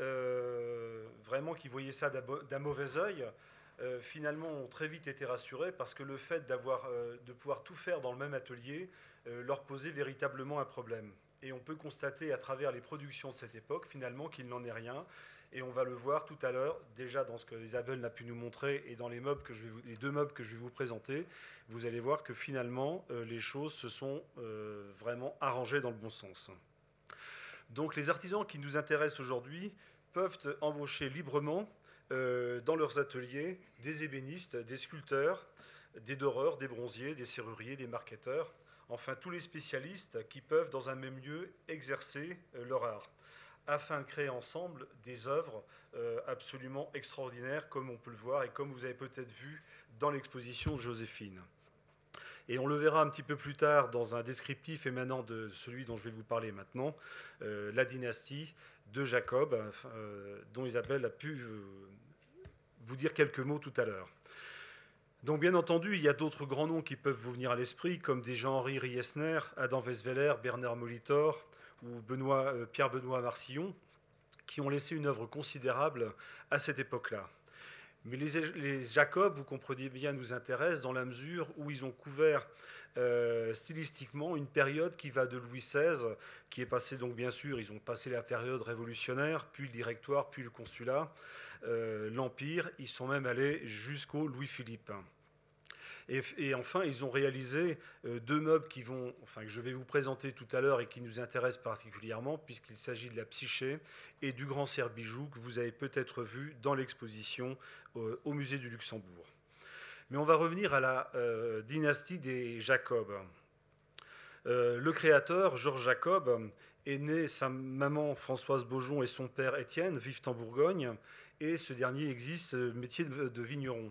euh, vraiment qui voyaient ça d'un mauvais œil, euh, finalement ont très vite été rassurés parce que le fait euh, de pouvoir tout faire dans le même atelier leur posait véritablement un problème. Et on peut constater à travers les productions de cette époque finalement qu'il n'en est rien. Et on va le voir tout à l'heure, déjà dans ce que Isabelle n'a pu nous montrer et dans les, meubles que les deux meubles que je vais vous présenter, vous allez voir que finalement les choses se sont vraiment arrangées dans le bon sens. Donc les artisans qui nous intéressent aujourd'hui peuvent embaucher librement euh, dans leurs ateliers des ébénistes, des sculpteurs, des doreurs, des bronziers, des serruriers, des marketeurs, enfin tous les spécialistes qui peuvent dans un même lieu exercer euh, leur art, afin de créer ensemble des œuvres euh, absolument extraordinaires, comme on peut le voir et comme vous avez peut-être vu dans l'exposition Joséphine. Et on le verra un petit peu plus tard dans un descriptif émanant de celui dont je vais vous parler maintenant, euh, la dynastie de Jacob, euh, dont Isabelle a pu vous dire quelques mots tout à l'heure. Donc bien entendu, il y a d'autres grands noms qui peuvent vous venir à l'esprit, comme des Jean-Henri Riesner, Adam Weisweller, Bernard Molitor ou Pierre-Benoît Marcillon, qui ont laissé une œuvre considérable à cette époque-là. Mais les, Jacob, vous comprenez bien, nous intéressent dans la mesure où ils ont couvert euh, stylistiquement une période qui va de Louis XVI, qui est passé donc bien sûr, ils ont passé la période révolutionnaire, puis le directoire, puis le consulat, euh, l'Empire, ils sont même allés jusqu'au Louis-Philippe. Et, enfin, ils ont réalisé euh, deux meubles qui vont, enfin, que je vais vous présenter tout à l'heure et qui nous intéressent particulièrement, puisqu'il s'agit de la psyché et du grand cerf-bijou que vous avez peut-être vu dans l'exposition euh, au musée du Luxembourg. Mais on va revenir à la euh, dynastie des Jacob. le créateur, Georges Jacob, est né, sa maman Françoise Beaujon et son père Étienne vivent en Bourgogne, et ce dernier existe métier de vigneron.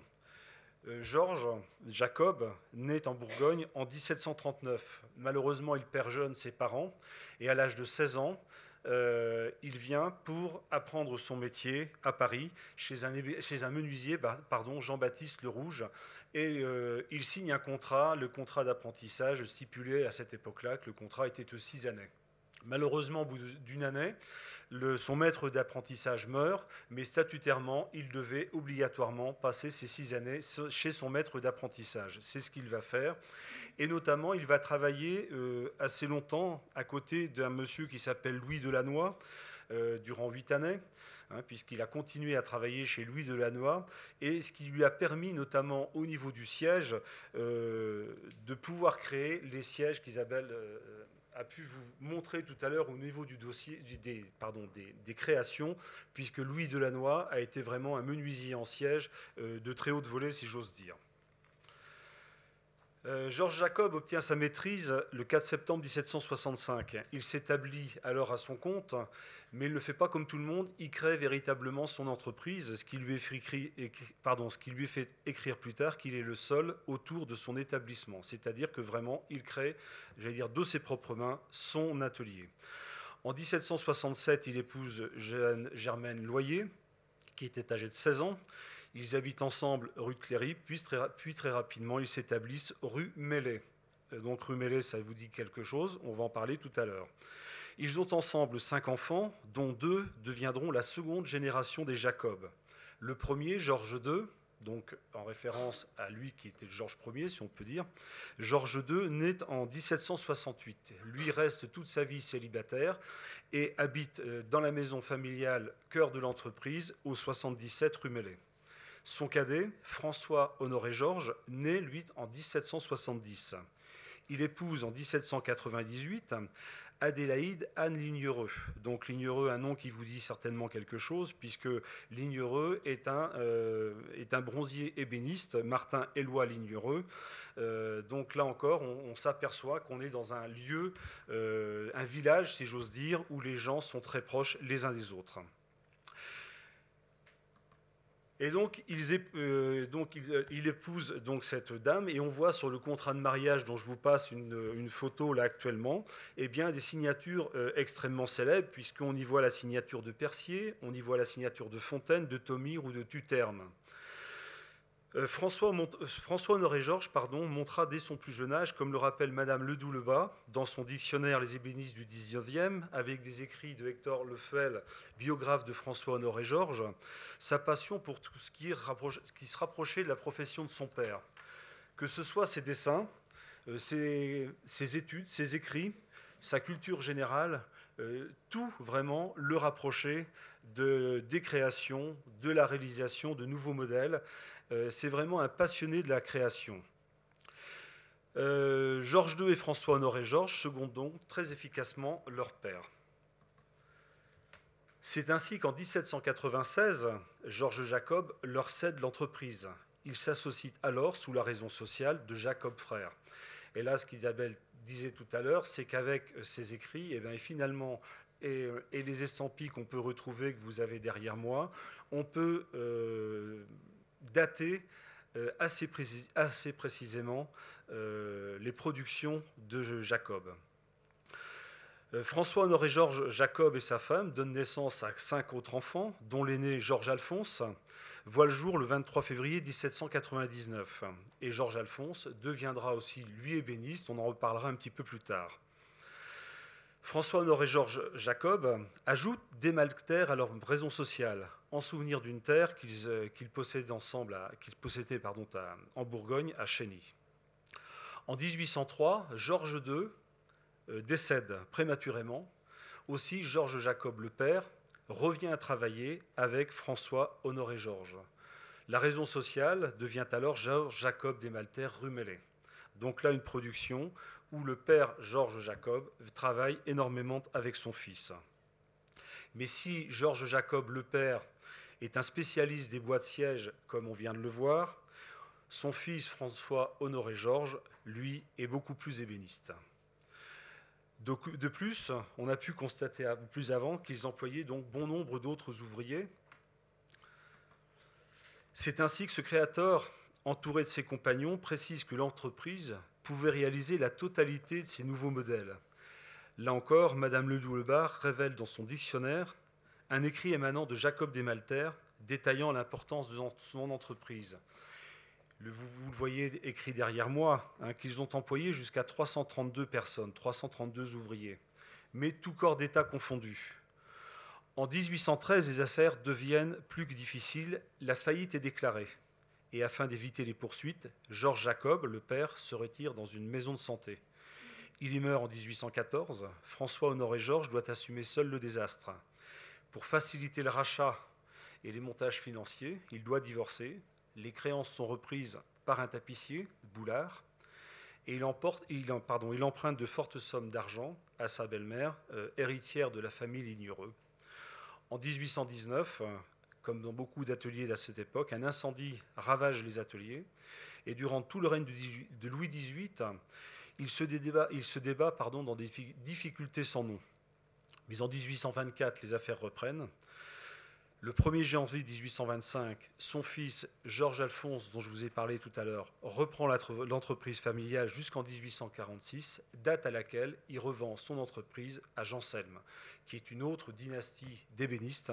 Euh, Georges Jacob naît en Bourgogne en 1739. Malheureusement, il perd jeune ses parents et à l'âge de 16 ans, euh, il vient pour apprendre son métier à Paris chez un, menuisier, pardon, Jean-Baptiste Le Rouge, et euh, il signe un contrat, le contrat d'apprentissage stipulé à cette époque-là que le contrat était de six années. Malheureusement, au bout d'une année, son maître d'apprentissage meurt, mais statutairement, il devait obligatoirement passer ces six années chez son maître d'apprentissage. C'est ce qu'il va faire. Et notamment, il va travailler euh, assez longtemps à côté d'un monsieur qui s'appelle Louis Delannoy, euh, durant huit années. Hein, puisqu'il a continué à travailler chez Louis Delannoy, et ce qui lui a permis, notamment au niveau du siège, euh, de pouvoir créer les sièges qu'Isabelle a pu vous montrer tout à l'heure au niveau du dossier, des, pardon, des, créations, puisque Louis Delannoy a été vraiment un menuisier en siège euh, de très haute volée, si j'ose dire. Euh, Georges Jacob obtient sa maîtrise le 4 septembre 1765. Il s'établit alors à son compte, mais il ne fait pas comme tout le monde, il crée véritablement son entreprise, ce qui lui, fait écrire plus tard qu'il est le seul autour de son établissement. C'est-à-dire que vraiment, il crée, j'allais dire, de ses propres mains, son atelier. En 1767, il épouse Jeanne Germaine Loyer, qui était âgée de 16 ans. Ils habitent ensemble rue de Cléry, puis très, rapidement ils s'établissent rue Mellet. Euh, donc rue Mellet, ça vous dit quelque chose, on va en parler tout à l'heure. Ils ont ensemble cinq enfants, dont deux deviendront la seconde génération des Jacob. Le premier, Georges II, donc en référence à lui qui était Georges Ier, si on peut dire. Georges II naît en 1768. Lui reste toute sa vie célibataire et habite euh, dans la maison familiale cœur de l'entreprise au 77 rue Mellet. Son cadet, François Honoré Georges, naît lui en 1770. Il épouse en 1798 Adélaïde Anne Lignereux. Donc Lignereux, un nom qui vous dit certainement quelque chose, puisque Lignereux est un, euh, bronzier ébéniste, Martin Éloi Lignereux. Euh, donc là encore, on, s'aperçoit qu'on est dans un lieu, euh, un village, si j'ose dire, où les gens sont très proches les uns des autres. Et donc, euh, euh, il, épouse donc cette dame, et on voit sur le contrat de mariage dont je vous passe une, photo là actuellement, eh bien des signatures euh, extrêmement célèbres, puisqu'on y voit la signature de Percier, on y voit la signature de Fontaine, de Thomire ou de Tuterme. Euh, François, euh, François, Honoré Georges pardon, montra dès son plus jeune âge, comme le rappelle Madame Ledoux-Lebas dans son dictionnaire Les ébénistes du XIXe, avec des écrits de Hector Lefel, biographe de François Honoré Georges, sa passion pour tout ce qui, se rapprochait de la profession de son père. Que ce soit ses dessins, euh, ses, études, ses écrits, sa culture générale, tout vraiment le rapprochait de, des créations, de la réalisation de nouveaux modèles c'est vraiment un passionné de la création. Euh, Georges II et François Honoré Georges secondent donc très efficacement leur père. C'est ainsi qu'en 1796, Georges Jacob leur cède l'entreprise. Ils s'associent alors sous la raison sociale de Jacob frère. Et là, ce qu'Isabelle disait tout à l'heure, c'est qu'avec ces écrits, et eh bien, finalement, et, les estampilles qu'on peut retrouver, que vous avez derrière moi, on peut euh, dater euh, assez, précisément euh, les productions de Jacob. Euh, François-Honoré Georges Jacob et sa femme donnent naissance à cinq autres enfants, dont l'aîné Georges Alphonse voit le jour le 23 février 1799. Et Georges Alphonse deviendra aussi lui ébéniste, on en reparlera un petit peu plus tard. François-Honoré Georges Jacob ajoute des maltaires à leur raison sociale, en souvenir d'une terre qu'ils euh, possédaient ensemble, possédaient en Bourgogne, à Chény. En 1803, Georges II euh, décède prématurément. Aussi, Georges Jacob le père revient à travailler avec François Honoré Georges. La raison sociale devient alors Georges Jacob des Maltaires Rumelet. Donc là, une production où le père Georges Jacob travaille énormément avec son fils. Mais si Georges Jacob, le père, est un spécialiste des bois de siège, comme on vient de le voir, son fils François Honoré Georges, lui, est beaucoup plus ébéniste. De plus, on a pu constater plus avant qu'ils employaient donc bon nombre d'autres ouvriers. C'est ainsi que ce créateur, entouré de ses compagnons, précise que l'entreprise pouvait réaliser la totalité de ces nouveaux modèles. Là encore, Madame Ledoux-Lebar révèle dans son dictionnaire un écrit émanant de Jacob Desmalters détaillant l'importance de son entreprise. Vous, vous, le voyez écrit derrière moi, hein, qu'ils ont employé jusqu'à 332 personnes, 332 ouvriers, mais tout corps d'État confondu. En 1813, les affaires deviennent plus que difficiles, la faillite est déclarée et afin d'éviter les poursuites, Georges Jacob, le père, se retire dans une maison de santé. Il y meurt en 1814. François Honoré Georges doit assumer seul le désastre. Pour faciliter le rachat et les montages financiers, il doit divorcer. Les créances sont reprises par un tapissier, Boulard, et il, emprunte de fortes sommes d'argent à sa belle-mère, euh, héritière de la famille Lignereux. En 1819, comme dans beaucoup d'ateliers à cette époque, un incendie ravage les ateliers. Et durant tout le règne de Louis XVIII, il se débat, dans des difficultés sans nom. Mais en 1824, les affaires reprennent. Le 1er janvier 1825, son fils Georges Alphonse, dont je vous ai parlé tout à l'heure, reprend l'entreprise familiale jusqu'en 1846, date à laquelle il revend son entreprise à Jean Selme, qui est une autre dynastie d'ébénistes,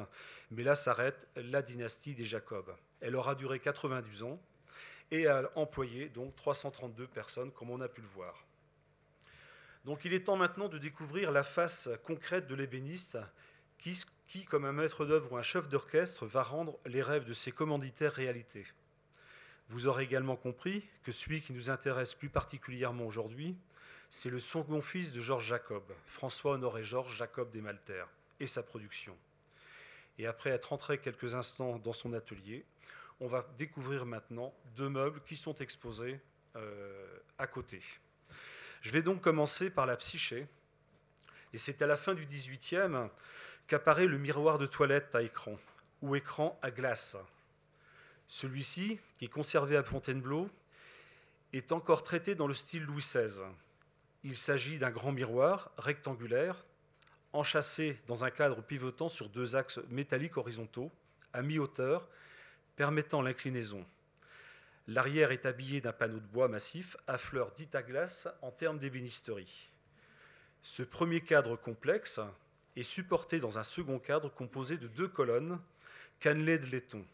mais là s'arrête la dynastie des Jacob. Elle aura duré 92 ans et a employé donc 332 personnes, comme on a pu le voir. Donc il est temps maintenant de découvrir la face concrète de l'ébéniste qui, comme un maître d'œuvre ou un chef d'orchestre, va rendre les rêves de ses commanditaires réalité. Vous aurez également compris que celui qui nous intéresse plus particulièrement aujourd'hui, c'est le second fils de Georges Jacob, François-Honoré Georges Jacob Desmalter, et sa production. Et après être entré quelques instants dans son atelier, on va découvrir maintenant deux meubles qui sont exposés euh, à côté. Je vais donc commencer par la psyché. Et c'est à la fin du XVIIIe qu'apparaît le miroir de toilette à écran, ou écran à glace. Celui-ci, qui est conservé à Fontainebleau, est encore traité dans le style Louis XVI. Il s'agit d'un grand miroir rectangulaire, enchâssé dans un cadre pivotant sur deux axes métalliques horizontaux, à mi-hauteur, permettant l'inclinaison. L'arrière est habillé d'un panneau de bois massif à fleurs dites à glace en termes d'ébénisterie. Ce premier cadre complexe est supporté dans un second cadre composé de deux colonnes cannelées de laiton,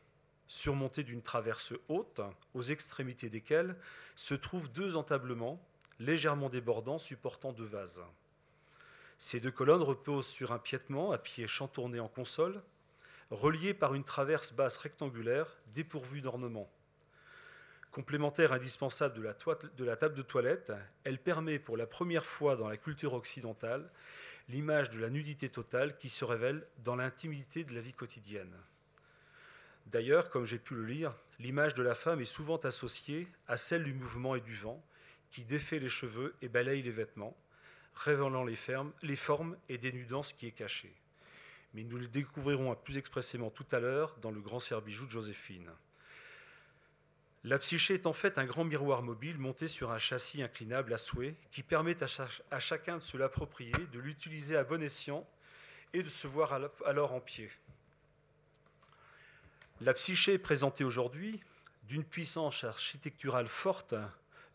surmontées d'une traverse haute, aux extrémités desquelles se trouvent deux entablements légèrement débordants supportant deux vases. Ces deux colonnes reposent sur un piétement à pied chantourné en console, relié par une traverse basse rectangulaire dépourvue d'ornements. Complémentaire indispensable de la, table de toilette, elle permet pour la première fois dans la culture occidentale l'image de la nudité totale qui se révèle dans l'intimité de la vie quotidienne. D'ailleurs, comme j'ai pu le lire, l'image de la femme est souvent associée à celle du mouvement et du vent, qui défait les cheveux et balaye les vêtements, révélant les, formes et dénudant ce qui est caché. Mais nous le découvrirons plus expressément tout à l'heure dans le grand bijou de Joséphine. La psyché est en fait un grand miroir mobile monté sur un châssis inclinable à souhait qui permet à, chacun de se l'approprier, de l'utiliser à bon escient et de se voir alors en pied. La psyché présentée aujourd'hui d'une puissance architecturale forte,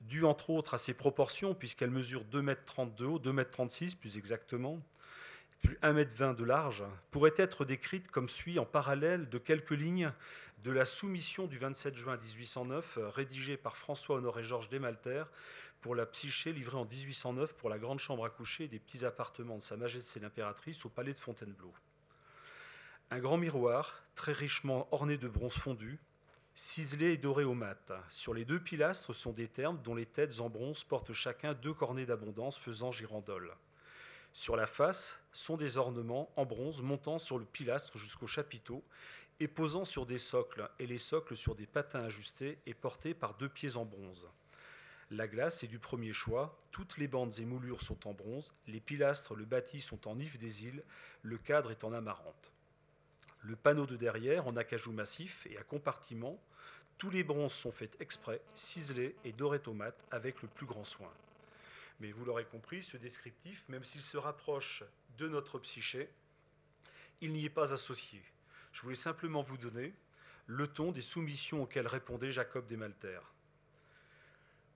due entre autres à ses proportions, puisqu'elle mesure 2,30 m de haut, 2,36 m plus exactement, plus 1,20 m de large, pourrait être décrite comme suit en parallèle de quelques lignes de la soumission du 27 juin 1809, rédigée par François-Honoré Georges Desmalter pour la psyché livrée en 1809 pour la grande chambre à coucher des petits appartements de Sa Majesté l'impératrice au palais de Fontainebleau. Un grand miroir, très richement orné de bronze fondu, ciselé et doré au mat. Sur les deux pilastres sont des termes dont les têtes en bronze portent chacun deux cornets d'abondance faisant girandole. Sur la face sont des ornements en bronze montant sur le pilastre jusqu'au chapiteau et posant sur des socles, et les socles sur des patins ajustés et portés par deux pieds en bronze. La glace est du premier choix, toutes les bandes et moulures sont en bronze, les pilastres, le bâti sont en if des îles, le cadre est en amarante. Le panneau de derrière en acajou massif et à compartiment, tous les bronzes sont faits exprès, ciselés et dorés tomates avec le plus grand soin. Mais vous l'aurez compris, ce descriptif, même s'il se rapproche de notre psyché, il n'y est pas associé. Je voulais simplement vous donner le ton des soumissions auxquelles répondait Jacob Desmalter.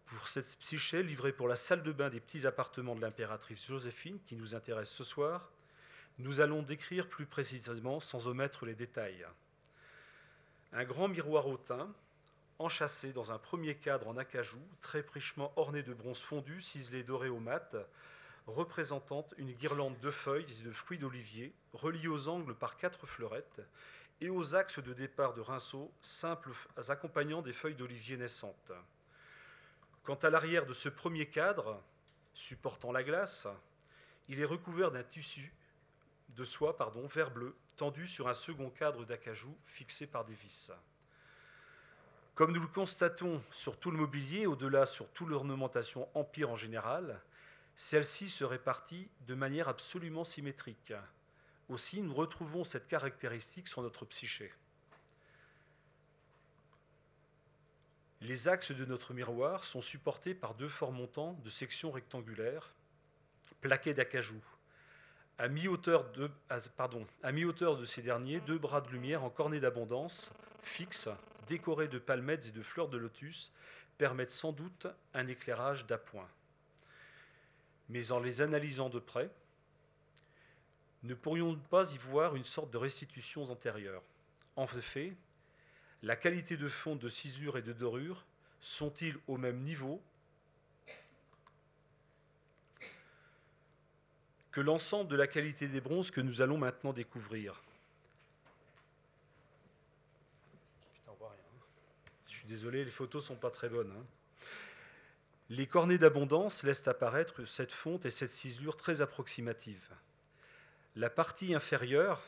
Pour cette psyché livrée pour la salle de bain des petits appartements de l'impératrice Joséphine, qui nous intéresse ce soir, nous allons décrire plus précisément sans omettre les détails. Un grand miroir hautain, enchâssé dans un premier cadre en acajou, très richement orné de bronze fondu, ciselé doré au mat, représentant une guirlande de feuilles et de fruits d'olivier, reliée aux angles par quatre fleurettes, et aux axes de départ de rinceaux, simples accompagnant des feuilles d'olivier naissantes. Quant à l'arrière de ce premier cadre, supportant la glace, il est recouvert d'un tissu de soie vert bleu, tendu sur un second cadre d'acajou fixé par des vis. Comme nous le constatons sur tout le mobilier, au-delà sur toute l'ornementation empire en général, celle-ci se répartit de manière absolument symétrique. Aussi, nous retrouvons cette caractéristique sur notre psyché. Les axes de notre miroir sont supportés par deux forts montants de sections rectangulaires plaqués d'acajou. À mi-hauteur de, de ces derniers, deux bras de lumière en cornée d'abondance, fixes, décorés de palmettes et de fleurs de lotus, permettent sans doute un éclairage d'appoint. Mais en les analysant de près, ne pourrions-nous pas y voir une sorte de restitution antérieure En effet, la qualité de fond de cisure et de dorure sont-ils au même niveau que l'ensemble de la qualité des bronzes que nous allons maintenant découvrir? Rien. Je suis désolé, les photos sont pas très bonnes. Hein. Les cornets d'abondance laissent apparaître cette fonte et cette ciselure très approximative. La partie inférieure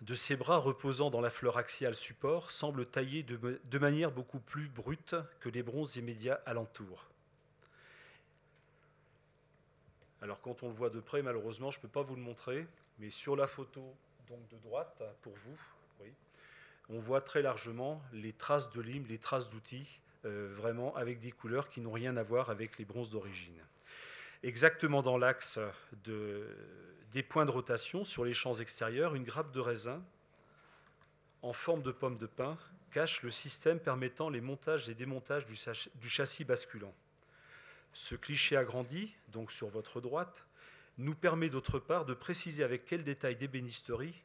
de ses bras reposant dans la fleur axiale support semble taillée de, manière beaucoup plus brute que les bronzes immédiats alentour. Alors quand on le voit de près, malheureusement, je ne peux pas vous le montrer, mais sur la photo donc de droite, pour vous, on voit très largement les traces de lime, les traces d'outils, vraiment avec des couleurs qui n'ont rien à voir avec les bronzes d'origine. Exactement dans l'axe des points de rotation sur les champs extérieurs, une grappe de raisin en forme de pomme de pin cache le système permettant les montages et démontages du châssis basculant. Ce cliché agrandi, donc sur votre droite, nous permet d'autre part de préciser avec quel détail d'ébénisterie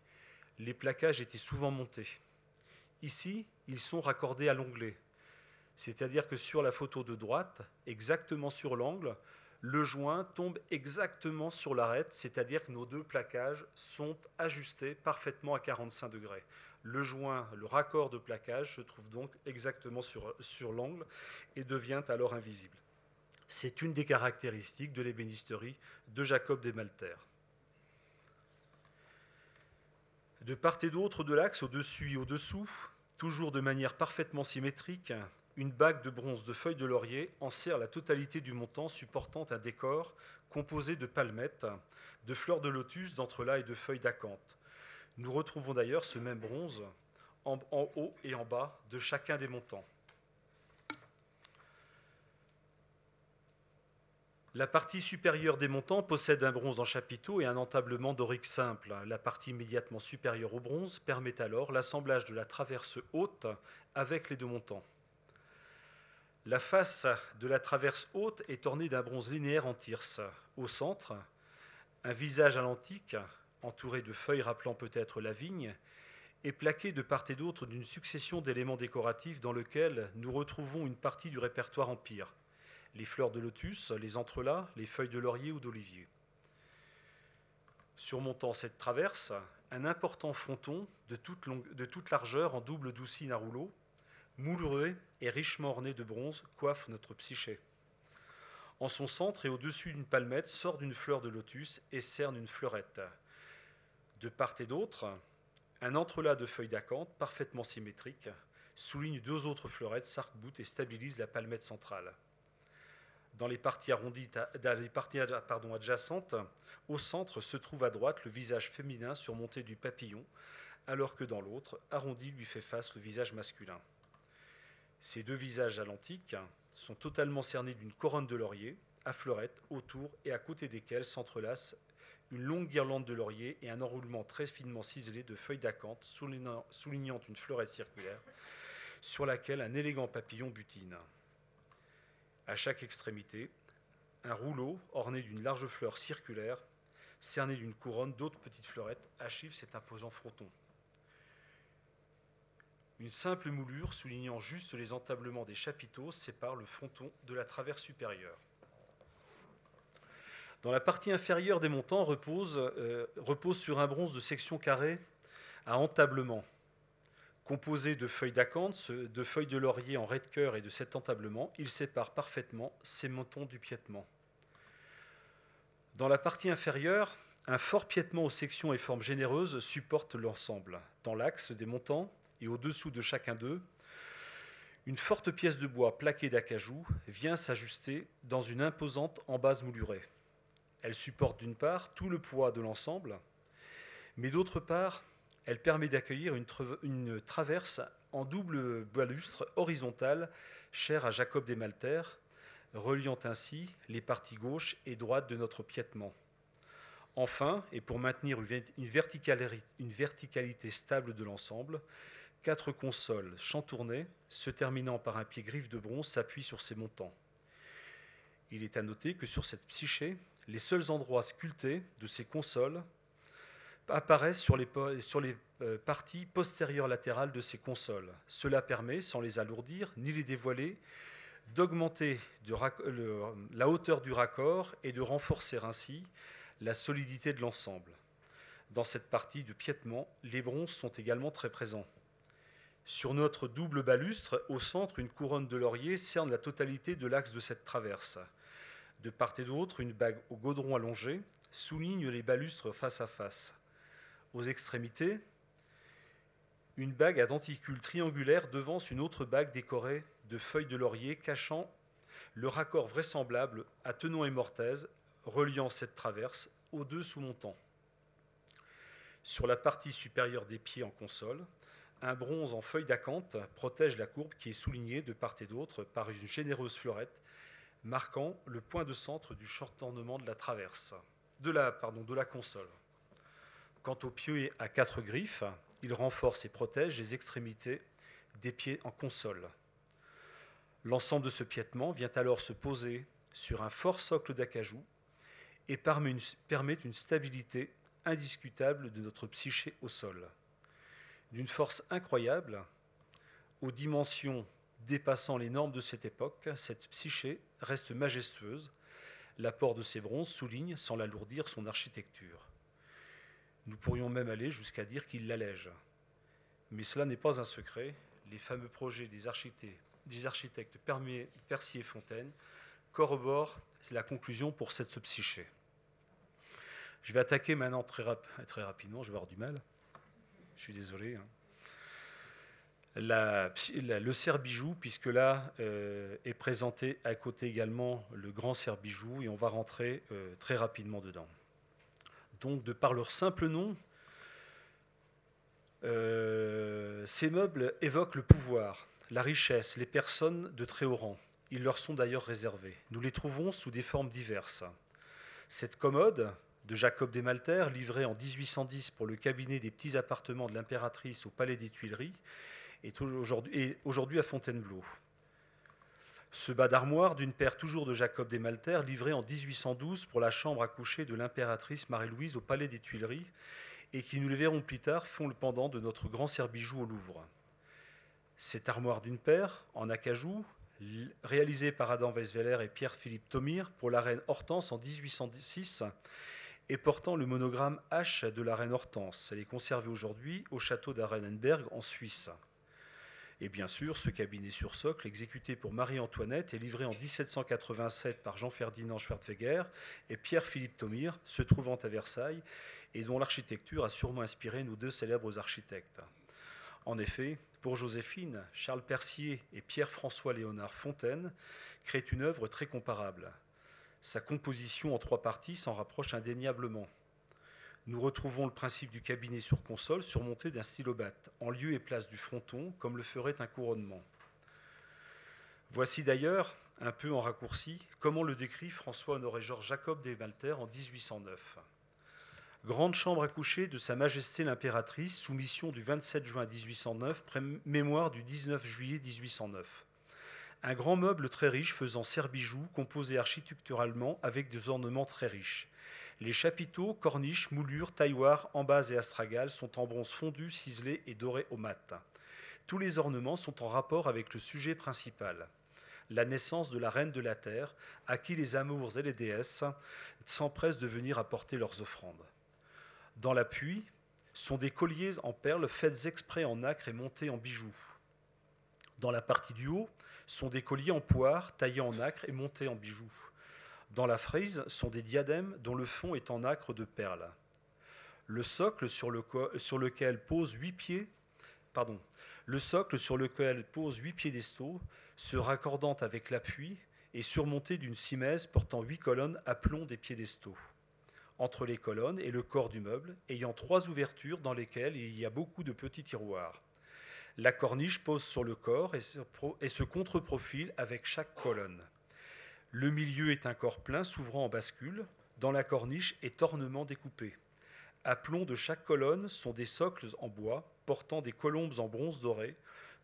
les plaquages étaient souvent montés. Ici, ils sont raccordés à l'onglet, c'est-à-dire que sur la photo de droite, exactement sur l'angle, le joint tombe exactement sur l'arête, c'est-à-dire que nos deux plaquages sont ajustés parfaitement à 45 degrés. Le joint, le raccord de plaquage se trouve donc exactement sur, l'angle et devient alors invisible. C'est une des caractéristiques de l'ébénisterie de Jacob Desmalter. De part et d'autre de l'axe, au-dessus et au-dessous, toujours de manière parfaitement symétrique, une bague de bronze de feuilles de laurier enserre la totalité du montant supportant un décor composé de palmettes, de fleurs de lotus, d'entrelacs et de feuilles d'acanthe. Nous retrouvons d'ailleurs ce même bronze en, en haut et en bas de chacun des montants. La partie supérieure des montants possède un bronze en chapiteau et un entablement dorique simple. La partie immédiatement supérieure au bronze permet alors l'assemblage de la traverse haute avec les deux montants. La face de la traverse haute est ornée d'un bronze linéaire en tirse. Au centre, un visage à l'antique, entouré de feuilles rappelant peut-être la vigne, est plaqué de part et d'autre d'une succession d'éléments décoratifs dans lequel nous retrouvons une partie du répertoire empire les fleurs de lotus, les entrelacs, les feuilles de laurier ou d'olivier. Surmontant cette traverse, un important fronton de toute, de toute largeur en double doucine à rouleau, mouluré et richement orné de bronze, coiffe notre psyché. En son centre et au-dessus d'une palmette sort d'une fleur de lotus et cerne une fleurette. De part et d'autre, un entrelac de feuilles d'acanthe parfaitement symétrique souligne deux autres fleurettes, sarc et stabilise la palmette centrale dans les parties arrondies, dans les parties adjacentes, au centre se trouve à droite le visage féminin surmonté du papillon, alors que dans l'autre, arrondi lui fait face le visage masculin. Ces deux visages à l'antique sont totalement cernés d'une couronne de laurier, à fleurettes, autour et à côté desquelles s'entrelacent une longue guirlande de laurier et un enroulement très finement ciselé de feuilles d'acanthe soulignant, une fleurette circulaire sur laquelle un élégant papillon butine. À chaque extrémité, un rouleau orné d'une large fleur circulaire, cerné d'une couronne d'autres petites fleurettes, achive cet imposant fronton. Une simple moulure soulignant juste les entablements des chapiteaux sépare le fronton de la traverse supérieure. Dans la partie inférieure des montants repose, euh, sur un bronze de section carrée à entablement Composé de feuilles d'acanthe, de feuilles de laurier en raie de cœur et de cet entablement, il sépare parfaitement ces montants du piétement. Dans la partie inférieure, un fort piétement aux sections et formes généreuses supporte l'ensemble. Dans l'axe des montants et au-dessous de chacun d'eux, une forte pièce de bois plaquée d'acajou vient s'ajuster dans une imposante embase moulurée. Elle supporte d'une part tout le poids de l'ensemble, mais d'autre part elle permet d'accueillir une, traverse en double balustre horizontal chère à Jacob Desmalter, reliant ainsi les parties gauche et droite de notre piétement. Enfin, et pour maintenir une verticalité stable de l'ensemble, quatre consoles chantournées, se terminant par un pied griffe de bronze, s'appuient sur ces montants. Il est à noter que sur cette psyché, les seuls endroits sculptés de ces consoles apparaissent sur les, euh, parties postérieures latérales de ces consoles. Cela permet, sans les alourdir ni les dévoiler, d'augmenter la hauteur du raccord et de renforcer ainsi la solidité de l'ensemble. Dans cette partie de piétement, les bronzes sont également très présents. Sur notre double balustre, au centre, une couronne de laurier cerne la totalité de l'axe de cette traverse. De part et d'autre, une bague au godron allongé souligne les balustres face à face. Aux extrémités, une bague à denticules triangulaires devance une autre bague décorée de feuilles de laurier cachant le raccord vraisemblable à Tenon et Mortaise reliant cette traverse aux deux sous-montants. Sur la partie supérieure des pieds en console, un bronze en feuille d'acanthe protège la courbe qui est soulignée de part et d'autre par une généreuse fleurette marquant le point de centre du short ornement de la traverse, de la, console. Quant aux pieds à quatre griffes, il renforce et protège les extrémités des pieds en console. L'ensemble de ce piétement vient alors se poser sur un fort socle d'acajou et permet une stabilité indiscutable de notre psyché au sol. D'une force incroyable, aux dimensions dépassant les normes de cette époque, cette psyché reste majestueuse. L'apport de ces bronzes souligne, sans l'alourdir, son architecture. Nous pourrions même aller jusqu'à dire qu'il l'allège. Mais cela n'est pas un secret. Les fameux projets des architectes, des et Fontaine corroborent la conclusion pour cette psyché. Je vais attaquer maintenant très, rapidement, je vais avoir du mal. Je suis désolé. Hein. le cerf-bijou, puisque là euh, est présenté à côté également le grand cerf-bijou, et on va rentrer euh, très rapidement dedans. Donc, de par leur simple nom, euh, ces meubles évoquent le pouvoir, la richesse, les personnes de très haut rang. Ils leur sont d'ailleurs réservés. Nous les trouvons sous des formes diverses. Cette commode, de Jacob Desmalter, livré en 1810 pour le cabinet des petits appartements de l'impératrice au Palais des Tuileries, est aujourd'hui à Fontainebleau. Ce bas d'armoire d'une paire toujours de Jacob Desmalter, livré en 1812 pour la chambre à coucher de l'impératrice Marie-Louise au Palais des Tuileries, et qui, nous le verrons plus tard, font le pendant de notre grand bijou au Louvre. Cette armoire d'une paire, en acajou, réalisée par Adam Weisweller et Pierre-Philippe Thomire pour la reine Hortense en 1806, et portant le monogramme H de la reine Hortense. Elle est conservée aujourd'hui au château d'Arenenberg en Suisse. Et bien sûr, ce cabinet sur socle, exécuté pour Marie-Antoinette, est livré en 1787 par Jean-Ferdinand Schwertfeger et Pierre-Philippe Thomire, se trouvant à Versailles, et dont l'architecture a sûrement inspiré nos deux célèbres architectes. En effet, pour Joséphine, Charles Percier et Pierre-François Léonard Fontaine créent une œuvre très comparable. Sa composition en trois parties s'en rapproche indéniablement. Nous retrouvons le principe du cabinet sur console surmonté d'un stylobate, en lieu et place du fronton, comme le ferait un couronnement. Voici d'ailleurs, un peu en raccourci, comment le décrit François-Honoré Georges Jacob des Malter en 1809. Grande chambre à coucher de Sa Majesté l'impératrice, soumission du 27 juin 1809, mémoire du 19 juillet 1809. Un grand meuble très riche faisant serre-bijoux, composé architecturalement avec des ornements très riches. Les chapiteaux, corniches, moulures, tailloirs, embas et astragales sont en bronze fondu, ciselé et doré au mat. Tous les ornements sont en rapport avec le sujet principal, la naissance de la reine de la terre, à qui les amours et les déesses s'empressent de venir apporter leurs offrandes. Dans l'appui sont des colliers en perles faites exprès en nacre et montés en bijoux. Dans la partie du haut, sont des colliers en poire taillés en acre et montés en bijoux. Dans la frise sont des diadèmes dont le fond est en acre de perles. Le socle sur, lequel pose huit pieds, pardon, le socle sur lequel pose huit piédestaux, se raccordant avec l'appui, est surmonté d'une simèse portant huit colonnes à plomb des piédestaux. Entre les colonnes et le corps du meuble, ayant trois ouvertures dans lesquelles il y a beaucoup de petits tiroirs. La corniche pose sur le corps et se contre-profile avec chaque colonne. Le milieu est un corps plein s'ouvrant en bascule. Dans la corniche est ornement découpé. À plomb de chaque colonne sont des socles en bois portant des colombes en bronze doré,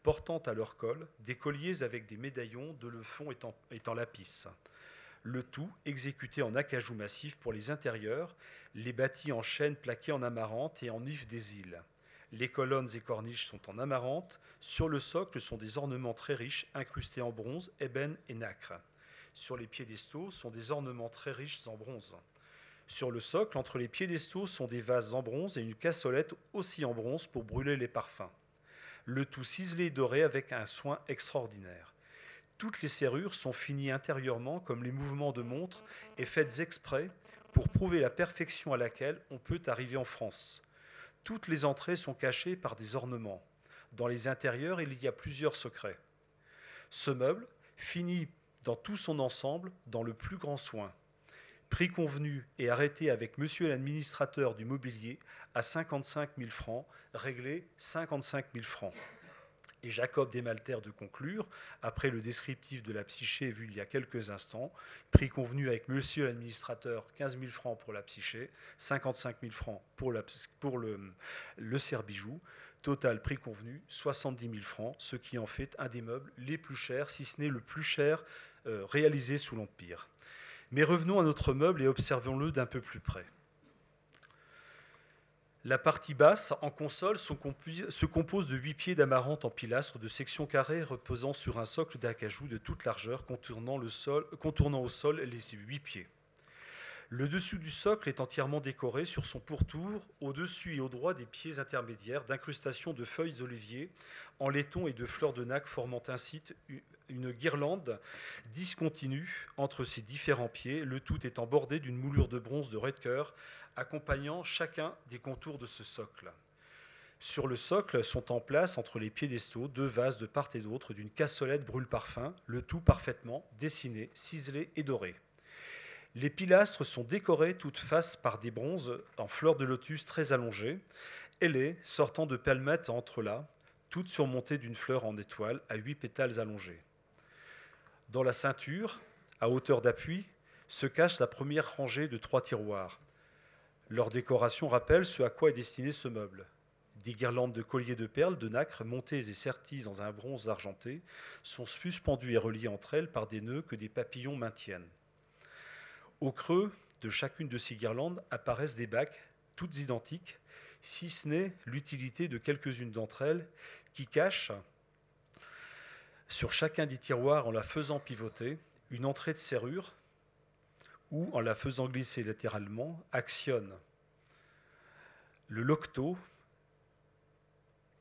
portant à leur col des colliers avec des médaillons de le fond étant, étant lapis. Le tout exécuté en acajou massif pour les intérieurs, les bâtis en chêne plaqués en amarante et en if des îles. Les colonnes et corniches sont en amarante. Sur le socle sont des ornements très riches, incrustés en bronze, ébène et nacre. Sur les piédestaux sont des ornements très riches en bronze. Sur le socle, entre les piédestaux, sont des vases en bronze et une cassolette aussi en bronze pour brûler les parfums. le tout ciselé et doré avec un soin extraordinaire. Toutes les serrures sont finies intérieurement comme les mouvements de montre et faites exprès pour prouver la perfection à laquelle on peut arriver en France. Toutes les entrées sont cachées par des ornements. Dans les intérieurs, il y a plusieurs secrets. Ce meuble finit dans tout son ensemble dans le plus grand soin. Prix convenu et arrêté avec monsieur l'administrateur du mobilier à 55 000 francs, réglé 55 000 francs. Et Jacob Desmalter de conclure, après le descriptif de la psyché vu il y a quelques instants, prix convenu avec monsieur l'administrateur 15 000 francs pour la psyché, 55 000 francs pour, le, le total prix convenu 70 000 francs, ce qui en fait un des meubles les plus chers, si ce n'est le plus cher euh, réalisé sous l'Empire. Mais revenons à notre meuble et observons-le d'un peu plus près. La partie basse, en console, se compose de huit pieds d'amarante en pilastre de section carrée reposant sur un socle d'acajou de toute largeur contournant, au sol les huit pieds. Le dessus du socle est entièrement décoré sur son pourtour, au-dessus et au droit des pieds intermédiaires, d'incrustations de feuilles d'olivier en laiton et de fleurs de nac, formant ainsi une guirlande discontinue entre ces différents pieds, le tout étant bordé d'une moulure de bronze de cœur accompagnant chacun des contours de ce socle. Sur le socle sont en place, entre les piédestaux, deux vases de part et d'autre d'une cassolette brûle-parfum, le tout parfaitement dessiné, ciselé et doré. Les pilastres sont décorés toutes faces par des bronzes en fleurs de lotus très allongées, ailées, sortant de palmettes entre là, toutes surmontées d'une fleur en étoile à huit pétales allongés. Dans la ceinture, à hauteur d'appui, se cache la première rangée de trois tiroirs, leur décoration rappelle ce à quoi est destiné ce meuble. Des guirlandes de colliers de perles de nacre montées et serties dans un bronze argenté sont suspendues et reliées entre elles par des nœuds que des papillons maintiennent. Au creux de chacune de ces guirlandes apparaissent des bacs, toutes identiques, si ce n'est l'utilité de quelques-unes d'entre elles qui cachent sur chacun des tiroirs en la faisant pivoter une entrée de serrure ou, en la faisant glisser latéralement, actionne le locto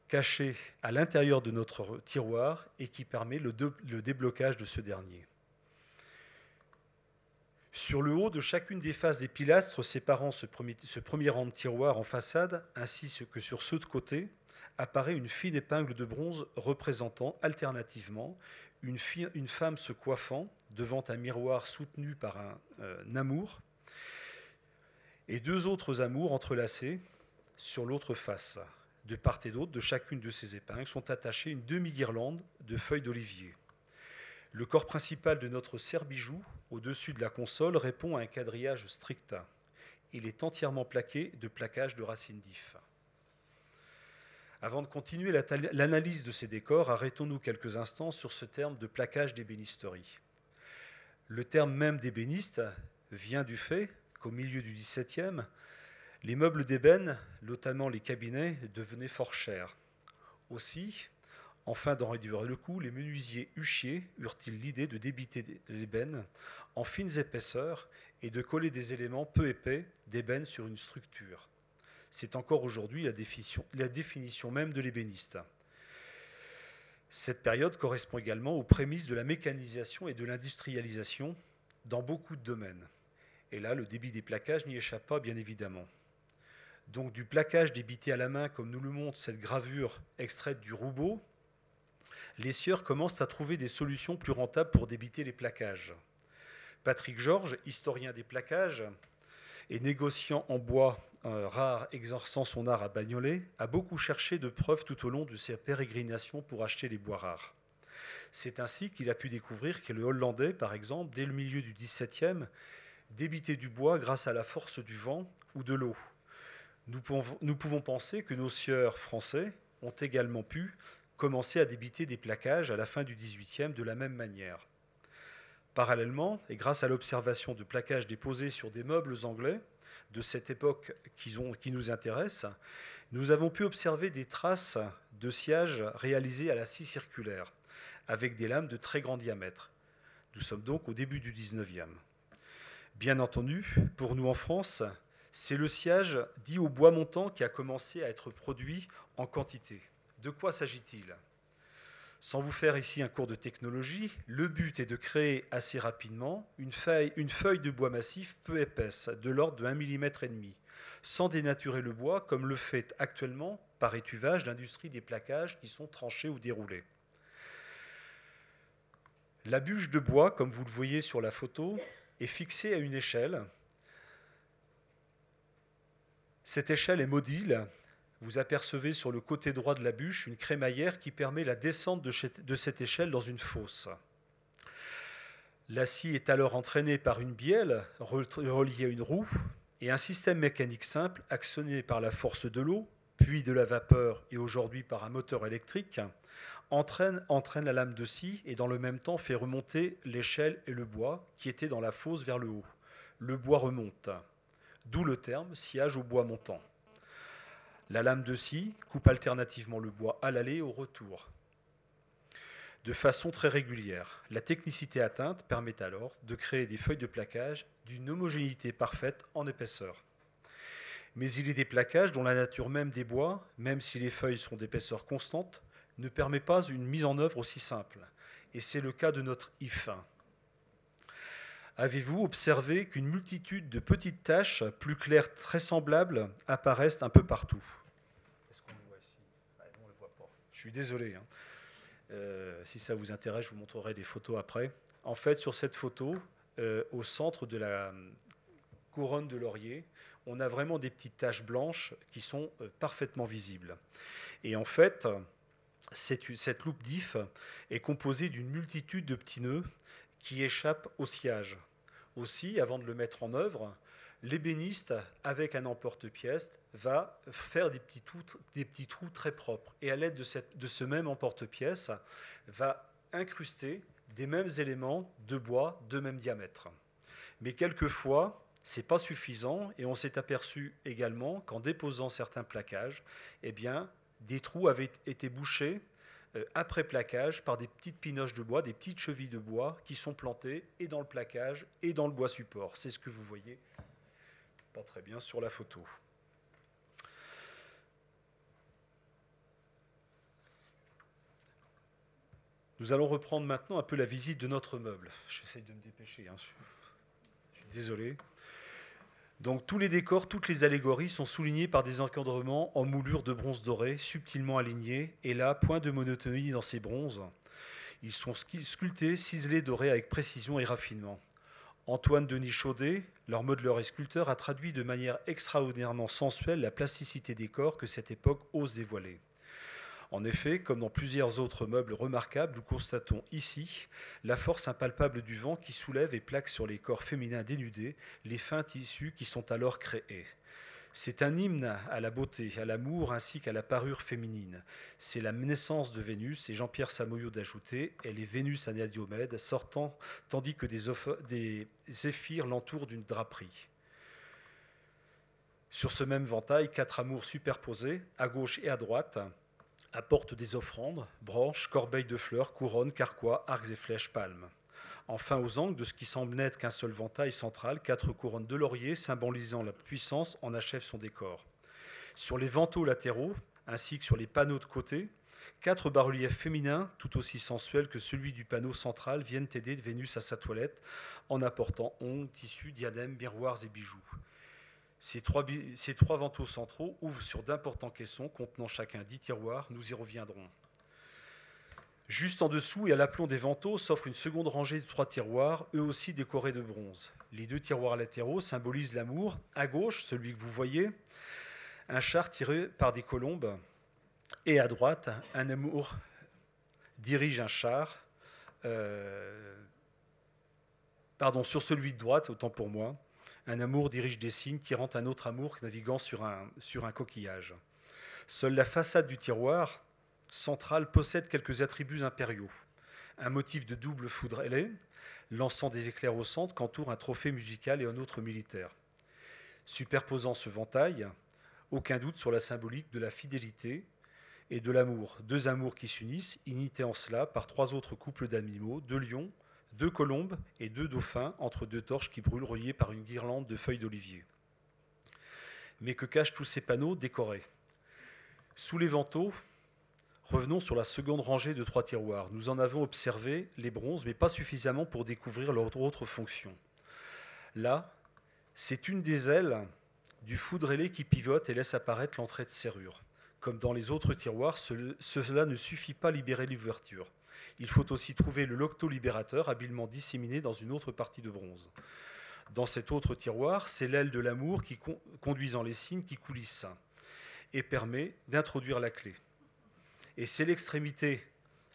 caché à l'intérieur de notre tiroir et qui permet le, déblocage de ce dernier. Sur le haut de chacune des faces des pilastres séparant ce premier, ce premier rang de tiroirs en façade, ainsi que sur ceux de côté, apparaît une fine épingle de bronze représentant alternativement une, femme se coiffant devant un miroir soutenu par un, euh, amour et deux autres amours entrelacés sur l'autre face. De part et d'autre de chacune de ces épingles sont attachées une demi-guirlande de feuilles d'olivier. Le corps principal de notre serre-bijou, au-dessus de la console, répond à un quadrillage strict. Il est entièrement plaqué de plaquages de racines d'if. Avant de continuer l'analyse de ces décors, arrêtons-nous quelques instants sur ce terme de plaquage d'ébénisterie. Le terme même d'ébéniste vient du fait qu'au milieu du XVIIe, les meubles d'ébène, notamment les cabinets, devenaient fort chers. Aussi, enfin d'en réduire le coût, les menuisiers huchiers eurent-ils l'idée de débiter l'ébène en fines épaisseurs et de coller des éléments peu épais d'ébène sur une structure? C'est encore aujourd'hui la définition, même de l'ébéniste. Cette période correspond également aux prémices de la mécanisation et de l'industrialisation dans beaucoup de domaines. Et là, le débit des plaquages n'y échappe pas, bien évidemment. Donc du plaquage débité à la main, comme nous le montre cette gravure extraite du Roubaud, les sieurs commencent à trouver des solutions plus rentables pour débiter les plaquages. Patrick Georges, historien des plaquages et négociant en bois rare exerçant son art à Bagnolet, a beaucoup cherché de preuves tout au long de ses pérégrinations pour acheter les bois rares. C'est ainsi qu'il a pu découvrir que le Hollandais, par exemple, dès le milieu du XVIIe, débitait du bois grâce à la force du vent ou de l'eau. Nous pouvons, nous pouvons penser que nos sieurs français ont également pu commencer à débiter des plaquages à la fin du XVIIIe de la même manière. Parallèlement, et grâce à l'observation de plaquages déposés sur des meubles anglais, de cette époque qui, nous intéresse, nous avons pu observer des traces de sciage réalisées à la scie circulaire, avec des lames de très grand diamètre. Nous sommes donc au début du 19e. Bien entendu, pour nous en France, c'est le sciage dit au bois montant qui a commencé à être produit en quantité. De quoi s'agit-il? Sans vous faire ici un cours de technologie, le but est de créer assez rapidement une feuille, de bois massif peu épaisse, de l'ordre de 1 mm sans dénaturer le bois comme le fait actuellement par étuvage l'industrie des plaquages qui sont tranchés ou déroulés. La bûche de bois, comme vous le voyez sur la photo, est fixée à une échelle. Cette échelle est module vous apercevez sur le côté droit de la bûche une crémaillère qui permet la descente de cette échelle dans une fosse. La scie est alors entraînée par une bielle reliée à une roue et un système mécanique simple actionné par la force de l'eau, puis de la vapeur et aujourd'hui par un moteur électrique, entraîne, la lame de scie et dans le même temps fait remonter l'échelle et le bois qui étaient dans la fosse vers le haut. Le bois remonte, d'où le terme sciage au bois montant. La lame de scie coupe alternativement le bois à l'aller et au retour. De façon très régulière, la technicité atteinte permet alors de créer des feuilles de plaquage d'une homogénéité parfaite en épaisseur. Mais il est des plaquages dont la nature même des bois, même si les feuilles sont d'épaisseur constante, ne permet pas une mise en œuvre aussi simple. Et c'est le cas de notre if. Avez-vous observé qu'une multitude de petites taches plus claires, très semblables, apparaissent un peu partout? Je suis désolé. Hein. Euh, si ça vous intéresse, je vous montrerai des photos après. En fait, sur cette photo, euh, au centre de la euh, couronne de laurier, on a vraiment des petites taches blanches qui sont parfaitement visibles. Et en fait, cette, cette loupe d'if est composée d'une multitude de petits nœuds qui échappent au sillage. Aussi, avant de le mettre en œuvre, l'ébéniste, avec un emporte-pièce, va faire des petits, trous, très propres. Et à l'aide de, ce même emporte-pièce, va incruster des mêmes éléments de bois de même diamètre. Mais quelquefois, ce n'est pas suffisant et on s'est aperçu également qu'en déposant certains plaquages, eh bien, des trous avaient été bouchés après plaquage par des petites pinoches de bois, des petites chevilles de bois qui sont plantées et dans le plaquage et dans le bois support. C'est ce que vous voyez pas très bien sur la photo. Nous allons reprendre maintenant un peu la visite de notre meuble. J'essaye de me dépêcher, hein. je suis désolé. Donc tous les décors, toutes les allégories sont soulignés par des encadrements en moulure de bronze doré, subtilement alignés, et là, point de monotonie dans ces bronzes. Ils sont sculptés, ciselés, dorés avec précision et raffinement. Antoine Denis Chaudet, leur modeleur et sculpteur, a traduit de manière extraordinairement sensuelle la plasticité des corps que cette époque ose dévoiler. En effet, comme dans plusieurs autres meubles remarquables, nous constatons ici la force impalpable du vent qui soulève et plaque sur les corps féminins dénudés les fins tissus qui sont alors créés. C'est un hymne à la beauté, à l'amour ainsi qu'à la parure féminine. C'est la naissance de Vénus, et Jean-Pierre Samoyau d'ajouter Elle est Vénus Diomède, sortant tandis que des, des l'entourent d'une draperie. Sur ce même ventail, quatre amours superposés, à gauche et à droite, apportent des offrandes, branches, corbeilles de fleurs, couronnes, carquois, arcs et flèches, palmes. Enfin, aux angles de ce qui semble n'être qu'un seul ventail central, quatre couronnes de laurier symbolisant la puissance en achèvent son décor. Sur les vantaux latéraux, ainsi que sur les panneaux de côté, quatre bas-reliefs féminins, tout aussi sensuels que celui du panneau central, viennent aider Vénus à sa toilette en apportant ongles, tissus, diadèmes, miroirs et bijoux. Ces trois, vantaux centraux ouvrent sur d'importants caissons contenant chacun dix tiroirs, nous y reviendrons. Juste en dessous et à l'aplomb des vantaux s'offre une seconde rangée de trois tiroirs, eux aussi décorés de bronze. Les deux tiroirs latéraux symbolisent l'amour. À gauche, celui que vous voyez, un char tiré par des colombes. Et à droite, un amour dirige un char. Euh, pardon, sur celui de droite, autant pour moi, un amour dirige des signes tirant un autre amour naviguant sur un, sur un coquillage. Seule la façade du tiroir centrale possède quelques attributs impériaux. Un motif de double foudre ailée, lançant des éclairs au centre qu'entoure un trophée musical et un autre militaire. Superposant ce ventail, aucun doute sur la symbolique de la fidélité et de l'amour. Deux amours qui s'unissent, imités en cela par trois autres couples d'animaux, deux lions, deux colombes et deux dauphins entre deux torches qui brûlent reliées par une guirlande de feuilles d'olivier. Mais que cachent tous ces panneaux décorés? Sous les vantaux, Revenons sur la seconde rangée de trois tiroirs. Nous en avons observé les bronzes, mais pas suffisamment pour découvrir leur autre fonction. Là, c'est une des ailes du foudre qui pivote et laisse apparaître l'entrée de serrure. Comme dans les autres tiroirs, cela ne suffit pas à libérer l'ouverture. Il faut aussi trouver le locto-libérateur habilement disséminé dans une autre partie de bronze. Dans cet autre tiroir, c'est l'aile de l'amour qui conduisant les signes qui coulissent et permet d'introduire la clé. Et c'est l'extrémité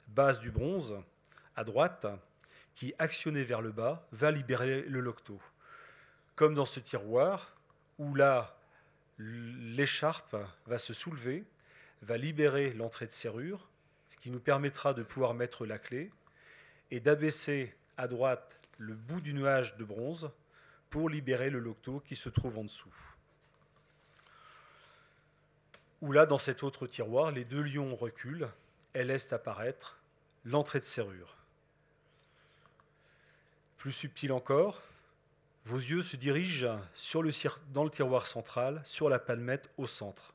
basse du bronze, à droite, qui, actionnée vers le bas, va libérer le locto. Comme dans ce tiroir, où là, l'écharpe va se soulever, va libérer l'entrée de serrure, qui nous permettra de pouvoir mettre la clé, et d'abaisser à droite le bout du nuage de bronze pour libérer le locto qui se trouve en dessous. Ou là, dans cet autre tiroir, les deux lions reculent et laissent apparaître l'entrée de serrure. Plus subtil encore, vos yeux se dirigent dans le tiroir central, sur la palmette au centre.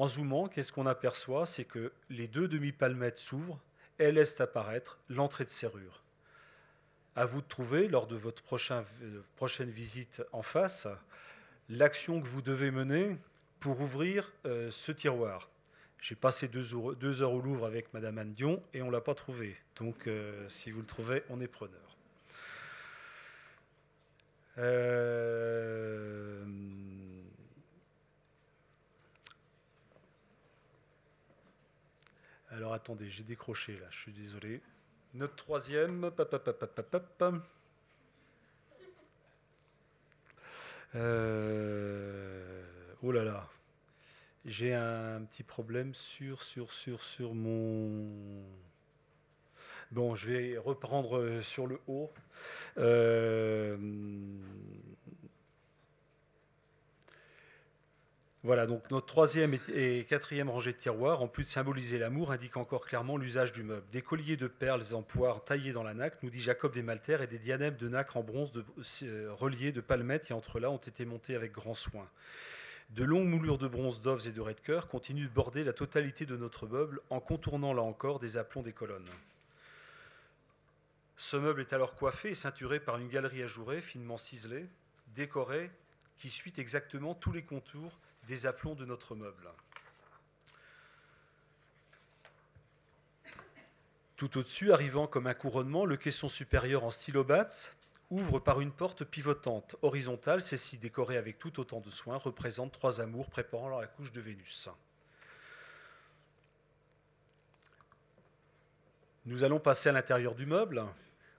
En zoomant, qu'est-ce qu'on aperçoit? C'est que les deux demi-palmettes s'ouvrent et laissent apparaître l'entrée de serrure. À vous de trouver, lors de votre euh, prochaine visite en face, l'action que vous devez mener pour ouvrir euh, ce tiroir. J'ai passé deux heures, au Louvre avec Madame Anne Dion et on ne l'a pas trouvé. Donc, euh, si vous le trouvez, on est preneur. Alors attendez, j'ai décroché là, je suis désolé. Notre troisième. Euh, oh là là. J'ai un petit problème sur, sur, sur, sur mon. Bon, je vais reprendre sur le haut. Euh, Voilà, donc notre troisième et quatrième rangée de tiroirs, en plus de symboliser l'amour, indique encore clairement l'usage du meuble. Des colliers de perles en poire taillés dans la nacre, nous dit Jacob des Maltaires, et des diadèmes de nacre en bronze euh, reliés de palmettes et entre là ont été montés avec grand soin. De longues moulures de bronze d'oves et de raies de cœur continuent de border la totalité de notre meuble en contournant là encore des aplombs des colonnes. Ce meuble est alors coiffé et ceinturé par une galerie ajourée, finement ciselée, décorée, qui suit exactement tous les contours des aplombs de notre meuble. Tout au-dessus, arrivant comme un couronnement, le caisson supérieur en stylobate ouvre par une porte pivotante horizontale, celle-ci décorée avec tout autant de soin, représente trois amours préparant la couche de Vénus. Nous allons passer à l'intérieur du meuble,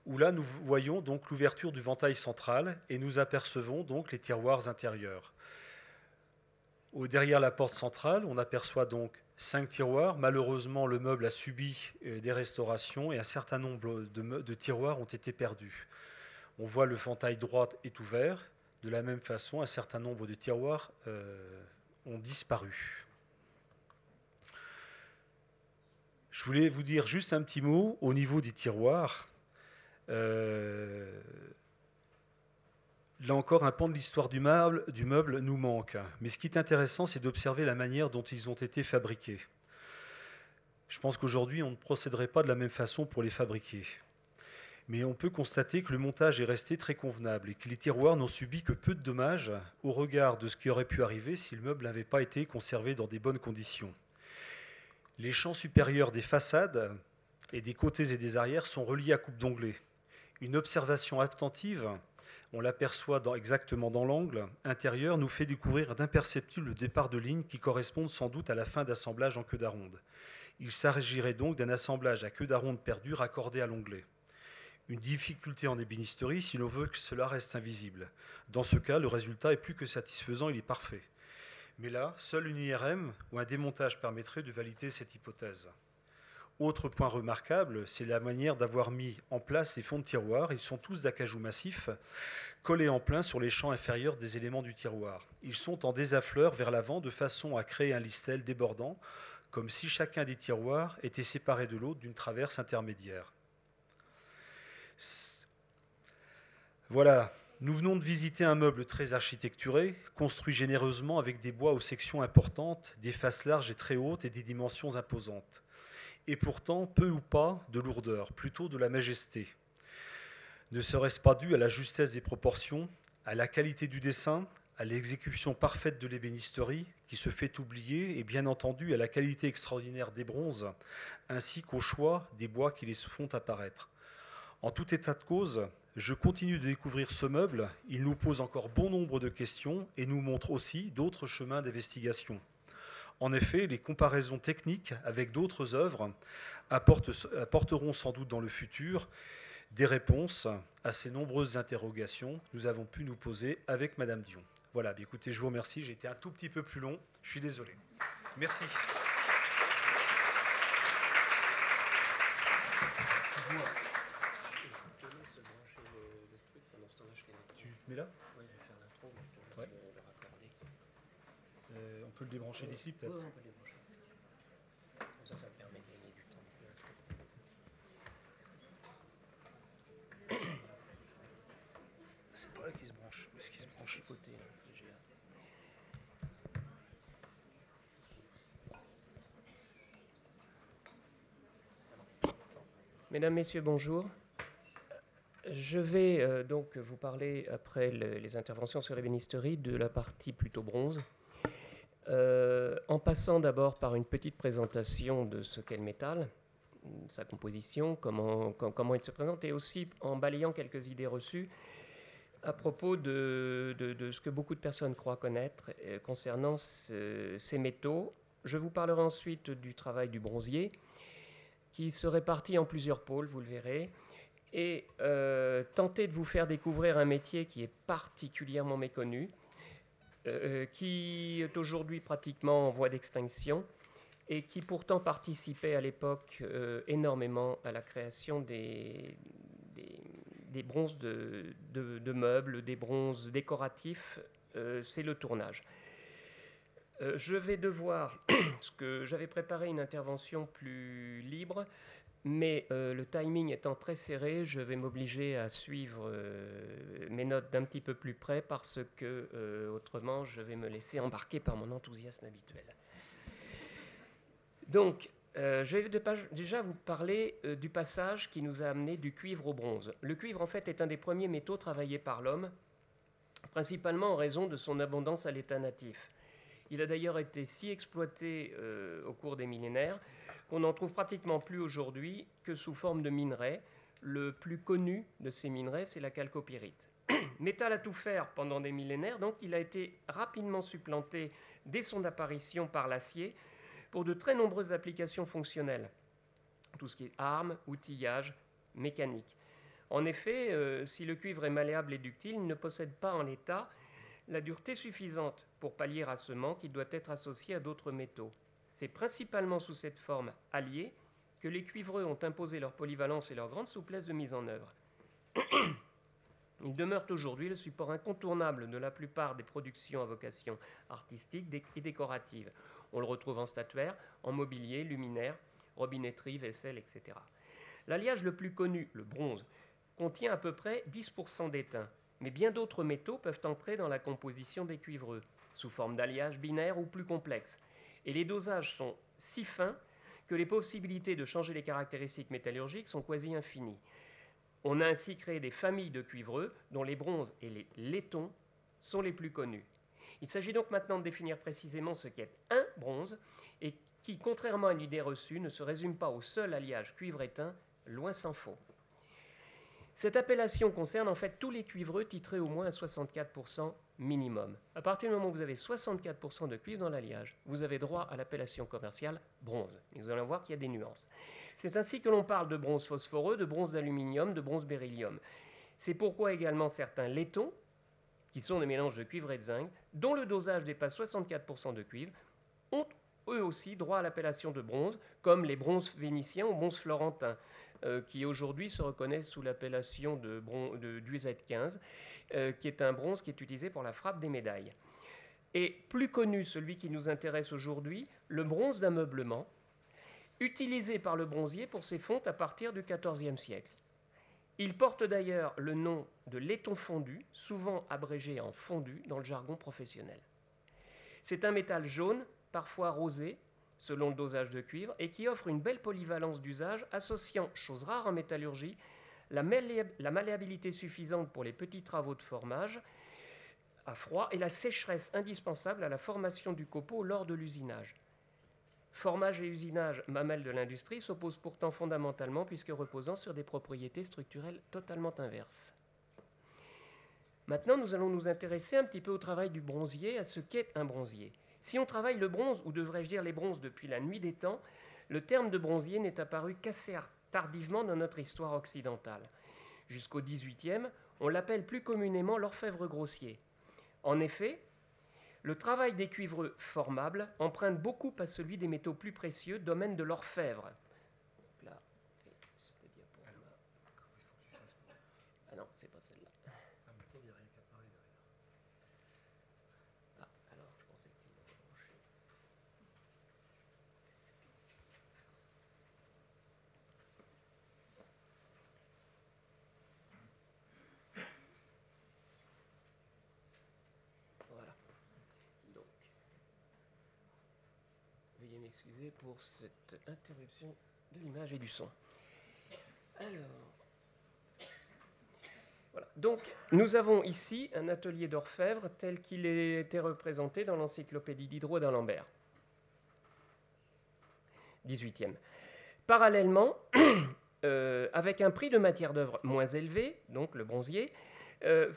où là nous voyons donc l'ouverture du ventail central et nous apercevons donc les tiroirs intérieurs derrière la porte centrale, on aperçoit donc cinq tiroirs. Malheureusement, le meuble a subi euh, des restaurations et un certain nombre de, tiroirs ont été perdus. On voit le ventail droit est ouvert. De la même façon, un certain nombre de tiroirs euh, ont disparu. Je voulais vous dire juste un petit mot au niveau des tiroirs. Euh, Là encore, un pan de l'histoire du meuble, nous manque. Mais ce qui est intéressant, c'est d'observer la manière dont ils ont été fabriqués. Je pense qu'aujourd'hui, on ne procéderait pas de la même façon pour les fabriquer. Mais on peut constater que le montage est resté très convenable et que les tiroirs n'ont subi que peu de dommages au regard de ce qui aurait pu arriver si le meuble n'avait pas été conservé dans des bonnes conditions. Les champs supérieurs des façades et des côtés et des arrières sont reliés à coupe d'onglet. Une observation attentive on l'aperçoit exactement dans l'angle intérieur, nous fait découvrir d'imperceptibles départs de lignes qui correspondent sans doute à la fin d'assemblage en queue d'aronde. Il s'agirait donc d'un assemblage à queue d'aronde perdue raccordé à l'onglet. Une difficulté en ébénisterie si l'on veut que cela reste invisible. Dans ce cas, le résultat est plus que satisfaisant, il est parfait. Mais là, seul une IRM ou un démontage permettrait de valider cette hypothèse. Autre point remarquable, c'est la manière d'avoir mis en place ces fonds de tiroir. Ils sont tous d'acajou massif, collés en plein sur les champs inférieurs des éléments du tiroir. Ils sont en désaffleur vers l'avant de façon à créer un listel débordant, comme si chacun des tiroirs était séparé de l'autre d'une traverse intermédiaire. Voilà, nous venons de visiter un meuble très architecturé, construit généreusement avec des bois aux sections importantes, des faces larges et très hautes et des dimensions imposantes. Et pourtant peu ou pas de lourdeur, plutôt de la majesté. Ne serait-ce pas dû à la justesse des proportions, à la qualité du dessin, à l'exécution parfaite de l'ébénisterie, qui se fait oublier, et bien entendu à la qualité extraordinaire des bronzes, ainsi qu'au choix des bois qui les font apparaître. En tout état de cause, je continue de découvrir ce meuble, il nous pose encore bon nombre de questions et nous montre aussi d'autres chemins d'investigation. En effet, les comparaisons techniques avec d'autres œuvres apporteront sans doute dans le futur des réponses à ces nombreuses interrogations que nous avons pu nous poser avec Madame Dion. Voilà, bien écoutez, je vous remercie. J'ai été un tout petit peu plus long. Je suis désolé. Merci. Tu mets là Oui, je vais faire l'intro, mais je te laisse Ouais. le, le raccorder. Euh, On peut le débrancher d'ici peut-être Oui, on peut débrancher. Comme ça, ça me permet de gagner du temps. C'est pas là qu'il se branche. Où est-ce qu'il se branche Chez côté, Mesdames, Messieurs, bonjour. Je vais euh, donc vous parler, après le- les interventions sur l'ébénisterie, de la partie plutôt bronze, Euh, en passant d'abord par une petite présentation de ce qu'est le métal, sa composition, comment, com- comment il se présente, et aussi en balayant quelques idées reçues à propos de, ce que beaucoup de personnes croient connaître euh, concernant ce- ces métaux. Je vous parlerai ensuite du travail du bronzier, qui se répartit en plusieurs pôles, vous le verrez, et euh, tenter de vous faire découvrir un métier qui est particulièrement méconnu, euh, qui est aujourd'hui pratiquement en voie d'extinction, et qui pourtant participait à l'époque euh, énormément à la création des, des, bronzes de, meubles, des bronzes décoratifs, euh, c'est le tournage. Euh, je vais devoir, parce que j'avais préparé une intervention plus libre, mais euh, le timing étant très serré, je vais m'obliger à suivre euh, mes notes d'un petit peu plus près parce que euh, autrement je vais me laisser embarquer par mon enthousiasme habituel. Donc, je vais déjà vous parler du passage qui nous a amené du cuivre au bronze. Le cuivre, en fait, est un des premiers métaux travaillés par l'homme, principalement en raison de son abondance à l'état natif. Il a d'ailleurs été si exploité au cours des millénaires qu'on n'en trouve pratiquement plus aujourd'hui que sous forme de minerais. Le plus connu de ces minerais, c'est la calcopyrite. Métal à tout faire pendant des millénaires, donc il a été rapidement supplanté dès son apparition par l'acier pour de très nombreuses applications fonctionnelles. Tout ce qui est armes, outillage, mécanique. En effet, euh, si le cuivre est malléable et ductile, il ne possède pas en l'état la dureté suffisante pour pallier à ce manque qui doit être associé à d'autres métaux. C'est principalement sous cette forme alliée que les cuivreux ont imposé leur polyvalence et leur grande souplesse de mise en œuvre. Ils demeurent aujourd'hui le support incontournable de la plupart des productions à vocation artistique et décorative. On le retrouve en statuaire, en mobilier, luminaire, robinetterie, vaisselle, etc. L'alliage le plus connu, le bronze, contient à peu près 10% d'étain, mais bien d'autres métaux peuvent entrer dans la composition des cuivreux, sous forme d'alliage binaire ou plus complexe. Et les dosages sont si fins que les possibilités de changer les caractéristiques métallurgiques sont quasi infinies. On a ainsi créé des familles de cuivreux dont les bronzes et les laitons sont les plus connus. Il s'agit donc maintenant de définir précisément ce qu'est un bronze et qui, contrairement à une idée reçue, ne se résume pas au seul alliage cuivre-étain, loin s'en faut. Cette appellation concerne en fait tous les cuivreux titrés au moins à 64% minimum. À partir du moment où vous avez 64% de cuivre dans l'alliage, vous avez droit à l'appellation commerciale bronze. Et vous allez voir qu'il y a des nuances. C'est ainsi que l'on parle de bronze phosphoreux, de bronze d'aluminium, de bronze beryllium. C'est pourquoi également certains laitons, qui sont des mélanges de cuivre et de zinc, dont le dosage dépasse 64% de cuivre, ont eux aussi droit à l'appellation de bronze, comme les bronzes vénitiens ou bronzes florentins, euh, qui aujourd'hui se reconnaissent sous l'appellation de, de d'UZ15, euh, qui est un bronze qui est utilisé pour la frappe des médailles. Et plus connu, celui qui nous intéresse aujourd'hui, le bronze d'ameublement, utilisé par le bronzier pour ses fontes à partir du XIVe siècle. Il porte d'ailleurs le nom de laiton fondu, souvent abrégé en fondu dans le jargon professionnel. C'est un métal jaune, parfois rosé, selon le dosage de cuivre, et qui offre une belle polyvalence d'usage, associant, chose rare en métallurgie, la, malléabilité suffisante pour les petits travaux de formage à froid et la sécheresse indispensable à la formation du copeau lors de l'usinage. Formage et usinage, mamelles de l'industrie, s'opposent pourtant fondamentalement puisque reposant sur des propriétés structurelles totalement inverses. Maintenant, nous allons nous intéresser un petit peu au travail du bronzier, à ce qu'est un bronzier. Si on travaille le bronze, ou devrais-je dire les bronzes depuis la nuit des temps, le terme de bronzier n'est apparu qu'assez tardivement dans notre histoire occidentale. Jusqu'au XVIIIe, on l'appelle plus communément l'orfèvre grossier. En effet, le travail des cuivreux formables emprunte beaucoup à celui des métaux plus précieux, domaine de l'orfèvre. Là, ce diaporama. Ah non, c'est pas celle-là. Ah, alors je pensais qu'il avait branché. Est-ce que je peux faire ça Voilà. Donc, veuillez m'excuser pour cette interruption de l'image et du son. Alors, voilà. Donc, nous avons ici un atelier d'orfèvre tel qu'il été représenté dans l'encyclopédie Diderot d'Alembert. 18e. Parallèlement, euh, avec un prix de matière d'œuvre moins élevé, donc le bronzier, euh,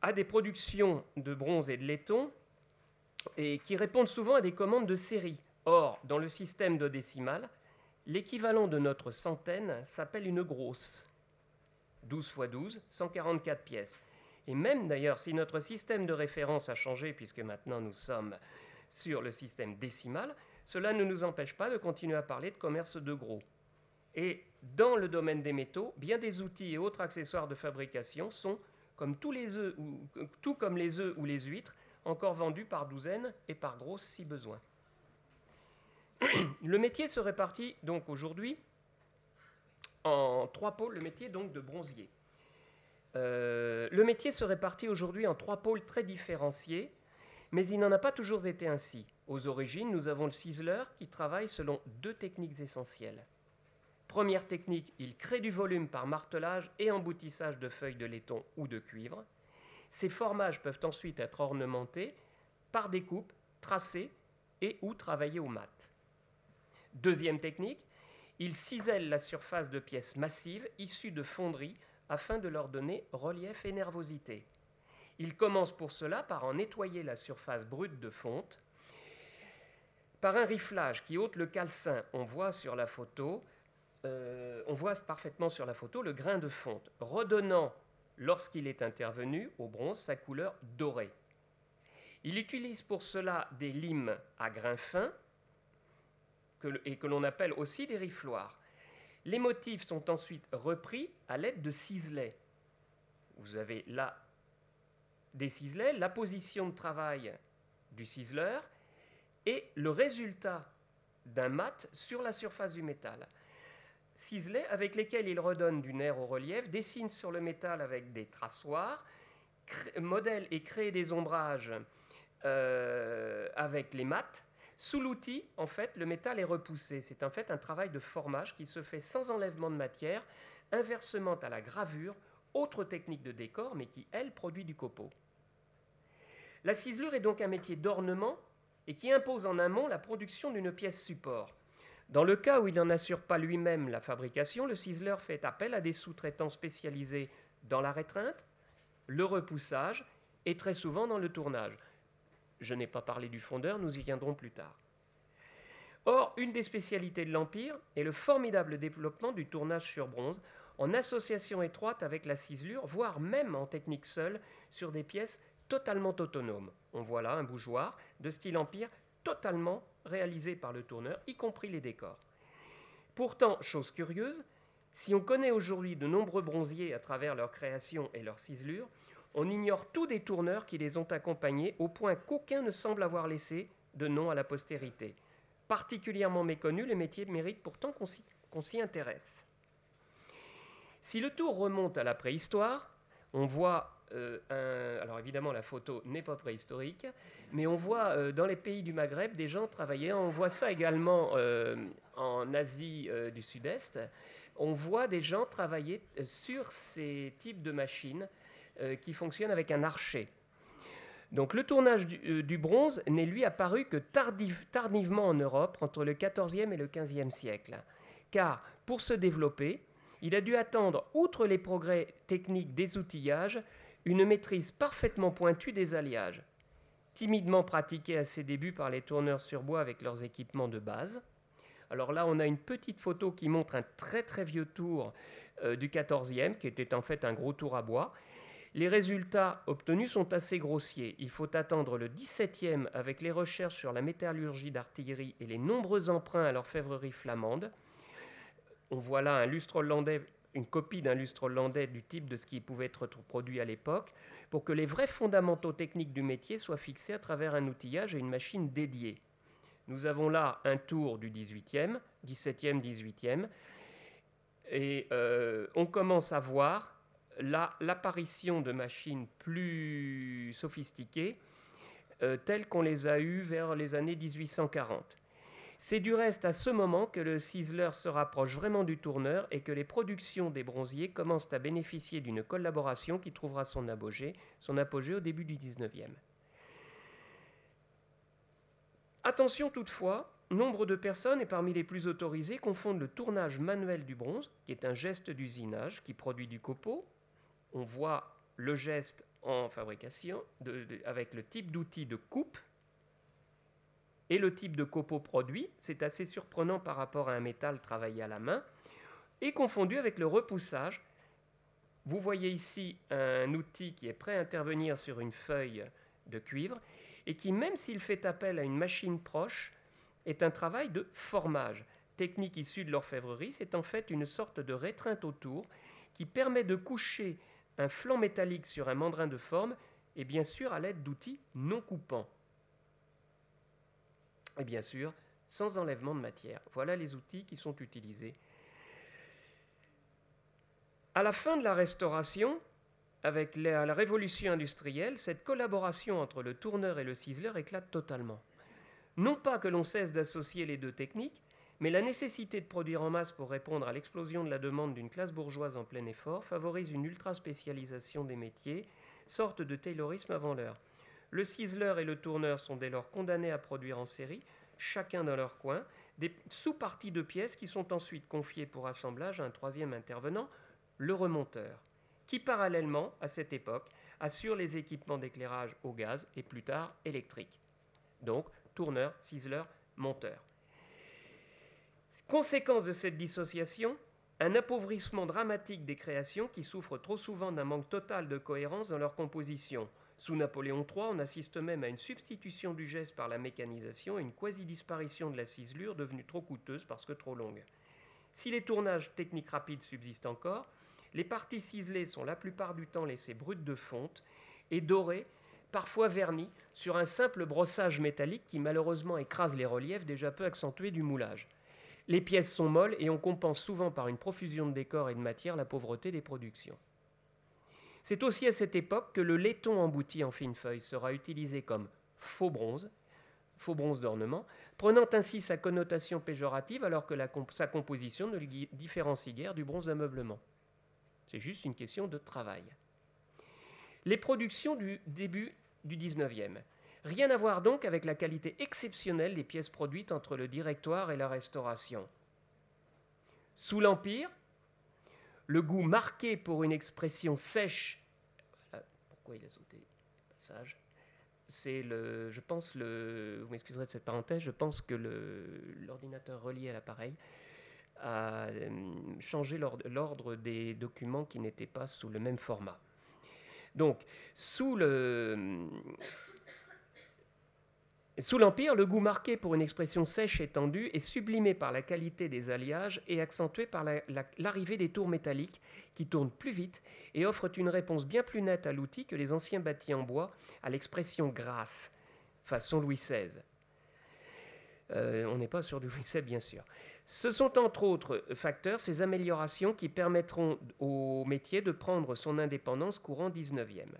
a des productions de bronze et de laiton et qui répondent souvent à des commandes de série. Or, dans le système de décimales, l'équivalent de notre centaine s'appelle une grosse. 12 x 12, 144 pièces. Et même d'ailleurs, si notre système de référence a changé, puisque maintenant nous sommes sur le système décimal, cela ne nous empêche pas de continuer à parler de commerce de gros. Et dans le domaine des métaux, bien des outils et autres accessoires de fabrication sont, comme tous les œufs, ou, tout comme les œufs ou les huîtres, encore vendus par douzaines et par grosses si besoin. Le métier se répartit donc aujourd'hui en trois pôles, le métier donc de bronzier. Euh, le métier se répartit aujourd'hui en trois pôles très différenciés, mais il n'en a pas toujours été ainsi. Aux origines, nous avons le ciseleur qui travaille selon deux techniques essentielles. Première technique, il crée du volume par martelage et emboutissage de feuilles de laiton ou de cuivre. Ces formages peuvent ensuite être ornementés par découpe, tracés et ou travaillés au mat. Deuxième technique, il cisèle la surface de pièces massives issues de fonderies afin de leur donner relief et nervosité. Il commence pour cela par en nettoyer la surface brute de fonte. Par un riflage qui ôte le calcin, on voit sur la photo, euh, on voit parfaitement sur la photo le grain de fonte, redonnant, lorsqu'il est intervenu, au bronze sa couleur dorée. Il utilise pour cela des limes à grains fins et que l'on appelle aussi des rifloirs. Les motifs sont ensuite repris à l'aide de ciselets. Vous avez là des ciselets, la position de travail du ciseleur et le résultat d'un mat sur la surface du métal. Ciselets avec lesquels il redonne du nerf au relief, dessine sur le métal avec des traçoirs, modèle et crée des ombrages euh, avec les mats. Sous l'outil, en fait, le métal est repoussé. C'est en fait un travail de formage qui se fait sans enlèvement de matière, inversement à la gravure, autre technique de décor, mais qui, elle, produit du copeau. La ciselure est donc un métier d'ornement et qui impose en amont la production d'une pièce support. Dans le cas où il n'en assure pas lui-même la fabrication, le ciseleur fait appel à des sous-traitants spécialisés dans la rétreinte, le repoussage et très souvent dans le tournage. Je n'ai pas parlé du fondeur, nous y viendrons plus tard. Or, une des spécialités de l'Empire est le formidable développement du tournage sur bronze, en association étroite avec la ciselure, voire même en technique seule, sur des pièces totalement autonomes. On voit là un bougeoir de style Empire totalement réalisé par le tourneur, y compris les décors. Pourtant, chose curieuse, si on connaît aujourd'hui de nombreux bronziers à travers leur création et leur ciselure, on ignore tous des tourneurs qui les ont accompagnés au point qu'aucun ne semble avoir laissé de nom à la postérité. Particulièrement méconnu, le métier mérite pourtant qu'on s'y intéresse. Si le tour remonte à la préhistoire, on voit euh. Alors évidemment, la photo n'est pas préhistorique, mais on voit euh, dans les pays du Maghreb des gens travailler. On voit ça également euh, en Asie du Sud-Est. On voit des gens travailler sur ces types de machines qui fonctionnent avec un archet. Donc le tournage du, euh, du bronze n'est lui apparu que tardivement en Europe, entre le XIVe et le XVe siècle. Car pour se développer, il a dû attendre, outre les progrès techniques des outillages, une maîtrise parfaitement pointue des alliages. Timidement pratiquée à ses débuts par les tourneurs sur bois avec leurs équipements de base. Alors là, on a une petite photo qui montre un très très vieux tour euh, du 14e, qui était en fait un gros tour à bois. Les résultats obtenus sont assez grossiers. Il faut attendre le 17e avec les recherches sur la métallurgie d'artillerie et les nombreux emprunts à l'orfèvrerie flamande. On voit là un lustre hollandais, une copie d'un lustre hollandais du type de ce qui pouvait être produit à l'époque, pour que les vrais fondamentaux techniques du métier soient fixés à travers un outillage et une machine dédiée. Nous avons là un tour du 18e, 17e, 18e, et euh, on commence à voir l'apparition de machines plus sophistiquées, euh, telles qu'on les a eues vers les années 1840. C'est du reste à ce moment que le ciseler se rapproche vraiment du tourneur et que les productions des bronziers commencent à bénéficier d'une collaboration qui trouvera son apogée, son apogée au début du 19e. Attention toutefois, nombre de personnes, et parmi les plus autorisées, confondent le tournage manuel du bronze, qui est un geste d'usinage qui produit du copeau. On voit le geste en fabrication avec le type d'outil de coupe et le type de copeau produit. C'est assez surprenant par rapport à un métal travaillé à la main. Et confondu avec le repoussage. Vous voyez ici un outil qui est prêt à intervenir sur une feuille de cuivre et qui, même s'il fait appel à une machine proche, est un travail de formage. Technique issue de l'orfèvrerie, c'est en fait une sorte de rétreinte autour qui permet de coucher un flanc métallique sur un mandrin de forme et bien sûr à l'aide d'outils non coupants. Et bien sûr, sans enlèvement de matière. Voilà les outils qui sont utilisés. À la fin de la Restauration, avec la, révolution industrielle, cette collaboration entre le tourneur et le ciseleur éclate totalement. Non pas que l'on cesse d'associer les deux techniques, mais la nécessité de produire en masse pour répondre à l'explosion de la demande d'une classe bourgeoise en plein effort favorise une ultra-spécialisation des métiers, sorte de taylorisme avant l'heure. Le ciseleur et le tourneur sont dès lors condamnés à produire en série, chacun dans leur coin, des sous-parties de pièces qui sont ensuite confiées pour assemblage à un troisième intervenant, le remonteur, qui parallèlement, à cette époque, assure les équipements d'éclairage au gaz et plus tard électrique. Donc, tourneur, ciseleur, monteur. Conséquence de cette dissociation, un appauvrissement dramatique des créations qui souffrent trop souvent d'un manque total de cohérence dans leur composition. Sous Napoléon III, on assiste même à une substitution du geste par la mécanisation et une quasi-disparition de la ciselure devenue trop coûteuse parce que trop longue. Si les tournages techniques rapides subsistent encore, les parties ciselées sont la plupart du temps laissées brutes de fonte et dorées, parfois vernies, sur un simple brossage métallique qui malheureusement écrase les reliefs déjà peu accentués du moulage. Les pièces sont molles et on compense souvent par une profusion de décors et de matière la pauvreté des productions. C'est aussi à cette époque que le laiton embouti en fine feuille sera utilisé comme faux bronze, faux bronze d'ornement, prenant ainsi sa connotation péjorative alors que sa composition ne le différencie guère du bronze d'ameublement. C'est juste une question de travail. Les productions du début du 19e. Rien à voir donc avec la qualité exceptionnelle des pièces produites entre le Directoire et la Restauration. Sous l'Empire, le goût marqué pour une expression sèche. Voilà pourquoi il a sauté le passage. C'est le, je pense le, vous m'excuserez de cette parenthèse, je pense que l'ordinateur relié à l'appareil a euh, changé l'ordre des documents qui n'étaient pas sous le même format. Donc, sous le, sous l'Empire, le goût marqué pour une expression sèche et tendue est sublimé par la qualité des alliages et accentué par la- la- l'arrivée des tours métalliques qui tournent plus vite et offrent une réponse bien plus nette à l'outil que les anciens bâtis en bois à l'expression grasse, façon Louis XVI. Euh, on n'est pas sur du Louis XVI, bien sûr. Ce sont entre autres facteurs ces améliorations qui permettront au métier de prendre son indépendance courant 19e.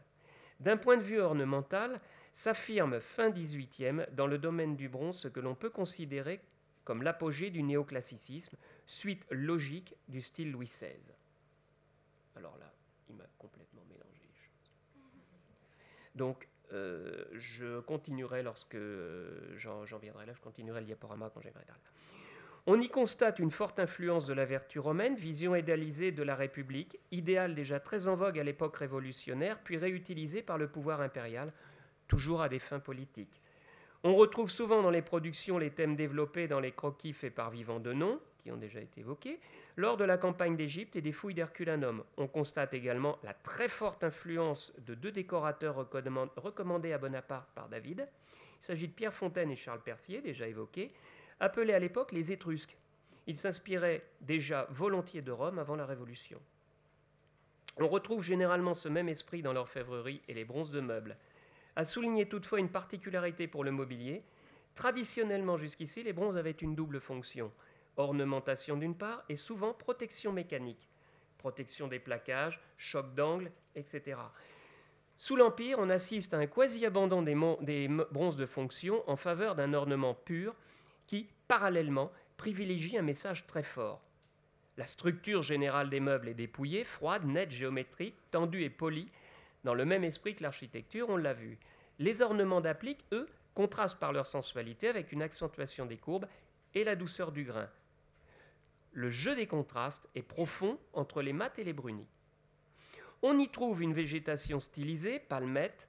D'un point de vue ornemental, s'affirme fin 18e dans le domaine du bronze ce que l'on peut considérer comme l'apogée du néoclassicisme, suite logique du style Louis XVI. Alors là, il m'a complètement mélangé les choses. Donc, euh, je continuerai lorsque euh, j'en viendrai là, je continuerai le diaporama quand j'arriverai là. On y constate une forte influence de la vertu romaine, vision idéalisée de la République, idéal déjà très en vogue à l'époque révolutionnaire, puis réutilisé par le pouvoir impérial, toujours à des fins politiques. On retrouve souvent dans les productions les thèmes développés dans les croquis faits par Vivant Denon, qui ont déjà été évoqués, lors de la campagne d'Égypte et des fouilles d'Herculanum. On constate également la très forte influence de deux décorateurs recommand- recommandés à Bonaparte par David. Il s'agit de Pierre Fontaine et Charles Percier, déjà évoqués, appelés à l'époque les Étrusques. Ils s'inspiraient déjà volontiers de Rome avant la Révolution. On retrouve généralement ce même esprit dans l'orfèvrerie et les bronzes de meubles. À souligner toutefois une particularité pour le mobilier. Traditionnellement jusqu'ici, les bronzes avaient une double fonction. Ornementation d'une part et souvent protection mécanique. Protection des plaquages, choc d'angle, etc. Sous l'Empire, on assiste à un quasi-abandon des, des bronzes de fonction en faveur d'un ornement pur qui, parallèlement, privilégie un message très fort. La structure générale des meubles est dépouillée, froide, nette, géométrique, tendue et polie, dans le même esprit que l'architecture, on l'a vu. Les ornements d'applique, eux, contrastent par leur sensualité avec une accentuation des courbes et la douceur du grain. Le jeu des contrastes est profond entre les mats et les brunis. On y trouve une végétation stylisée, palmettes,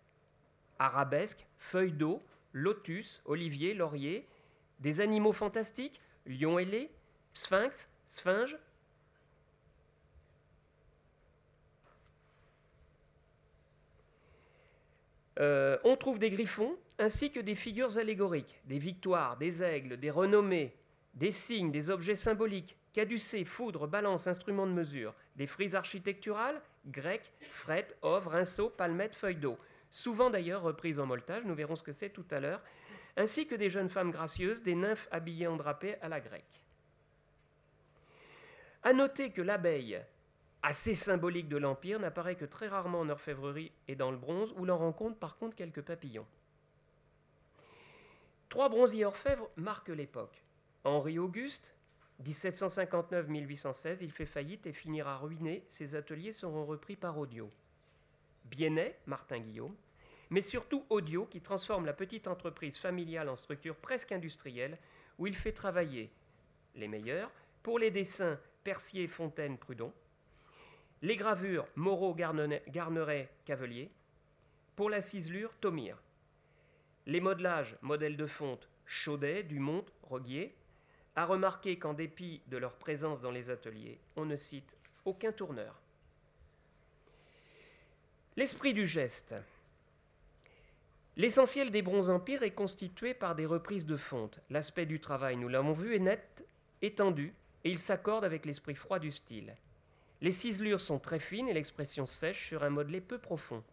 arabesques, feuilles d'eau, lotus, olivier, laurier, des animaux fantastiques, lions ailés, sphinx, sphinges. Euh, on trouve des griffons ainsi que des figures allégoriques, des victoires, des aigles, des renommées, des signes, des objets symboliques, caducées, foudres, balances, instruments de mesure, des frises architecturales, grecques, frettes, oeuvres, rinceaux, palmettes, feuilles d'eau, souvent d'ailleurs reprises en moltage, nous verrons ce que c'est tout à l'heure, ainsi que des jeunes femmes gracieuses, des nymphes habillées en drapé à la grecque. À noter que l'abeille, assez symbolique de l'Empire, n'apparaît que très rarement en orfèvrerie et dans le bronze, où l'on rencontre par contre quelques papillons. Trois bronziers orfèvres marquent l'époque. Henri Auguste, 1759-1816, il fait faillite et finira ruiné. Ses ateliers seront repris par Audio. Biennet, Martin Guillaume, mais surtout Audio, qui transforme la petite entreprise familiale en structure presque industrielle, où il fait travailler les meilleurs pour les dessins Percier, Fontaine, Prudon, les gravures Moreau, Garneret, Garneret, Cavelier, pour la ciselure Thomire, les modelages modèles de fonte Chaudet, Dumont, Roguier, à remarquer qu'en dépit de leur présence dans les ateliers, on ne cite aucun tourneur. L'esprit du geste. L'essentiel des bronzes empires est constitué par des reprises de fonte. L'aspect du travail, nous l'avons vu, est net, étendu, et il s'accorde avec l'esprit froid du style. Les ciselures sont très fines et l'expression sèche sur un modelé peu profond.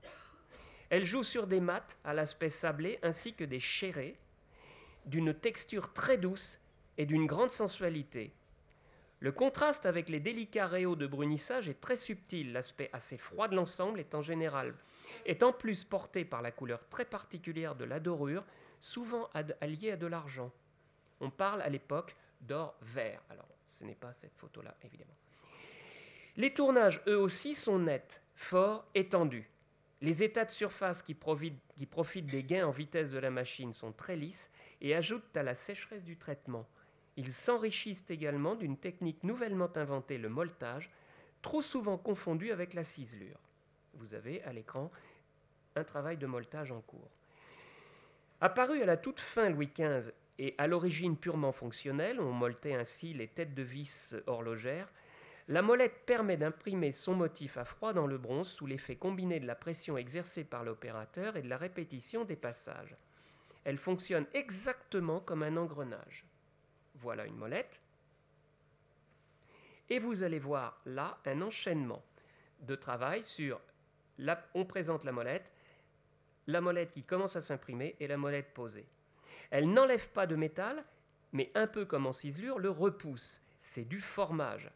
Elle joue sur des mats à l'aspect sablé ainsi que des chérés, d'une texture très douce et d'une grande sensualité. Le contraste avec les délicats rayons de brunissage est très subtil. L'aspect assez froid de l'ensemble est en général est en plus porté par la couleur très particulière de la dorure, souvent alliée à de l'argent. On parle à l'époque d'or vert. Alors, ce n'est pas cette photo-là, évidemment. Les tournages, eux aussi, sont nets, forts, étendus. Les états de surface qui profitent, des gains en vitesse de la machine sont très lisses et ajoutent à la sécheresse du traitement. Ils s'enrichissent également d'une technique nouvellement inventée, le moltage, trop souvent confondu avec la ciselure. Vous avez à l'écran un travail de moltage en cours. Apparu à la toute fin Louis XV et à l'origine purement fonctionnelle, on molletait ainsi les têtes de vis horlogères, la molette permet d'imprimer son motif à froid dans le bronze sous l'effet combiné de la pression exercée par l'opérateur et de la répétition des passages. Elle fonctionne exactement comme un engrenage. Voilà une molette. Et vous allez voir là un enchaînement de travail sur... On présente la molette, la molette qui commence à s'imprimer et la molette posée. Elle n'enlève pas de métal, mais un peu comme en ciselure, le repousse. C'est du formage.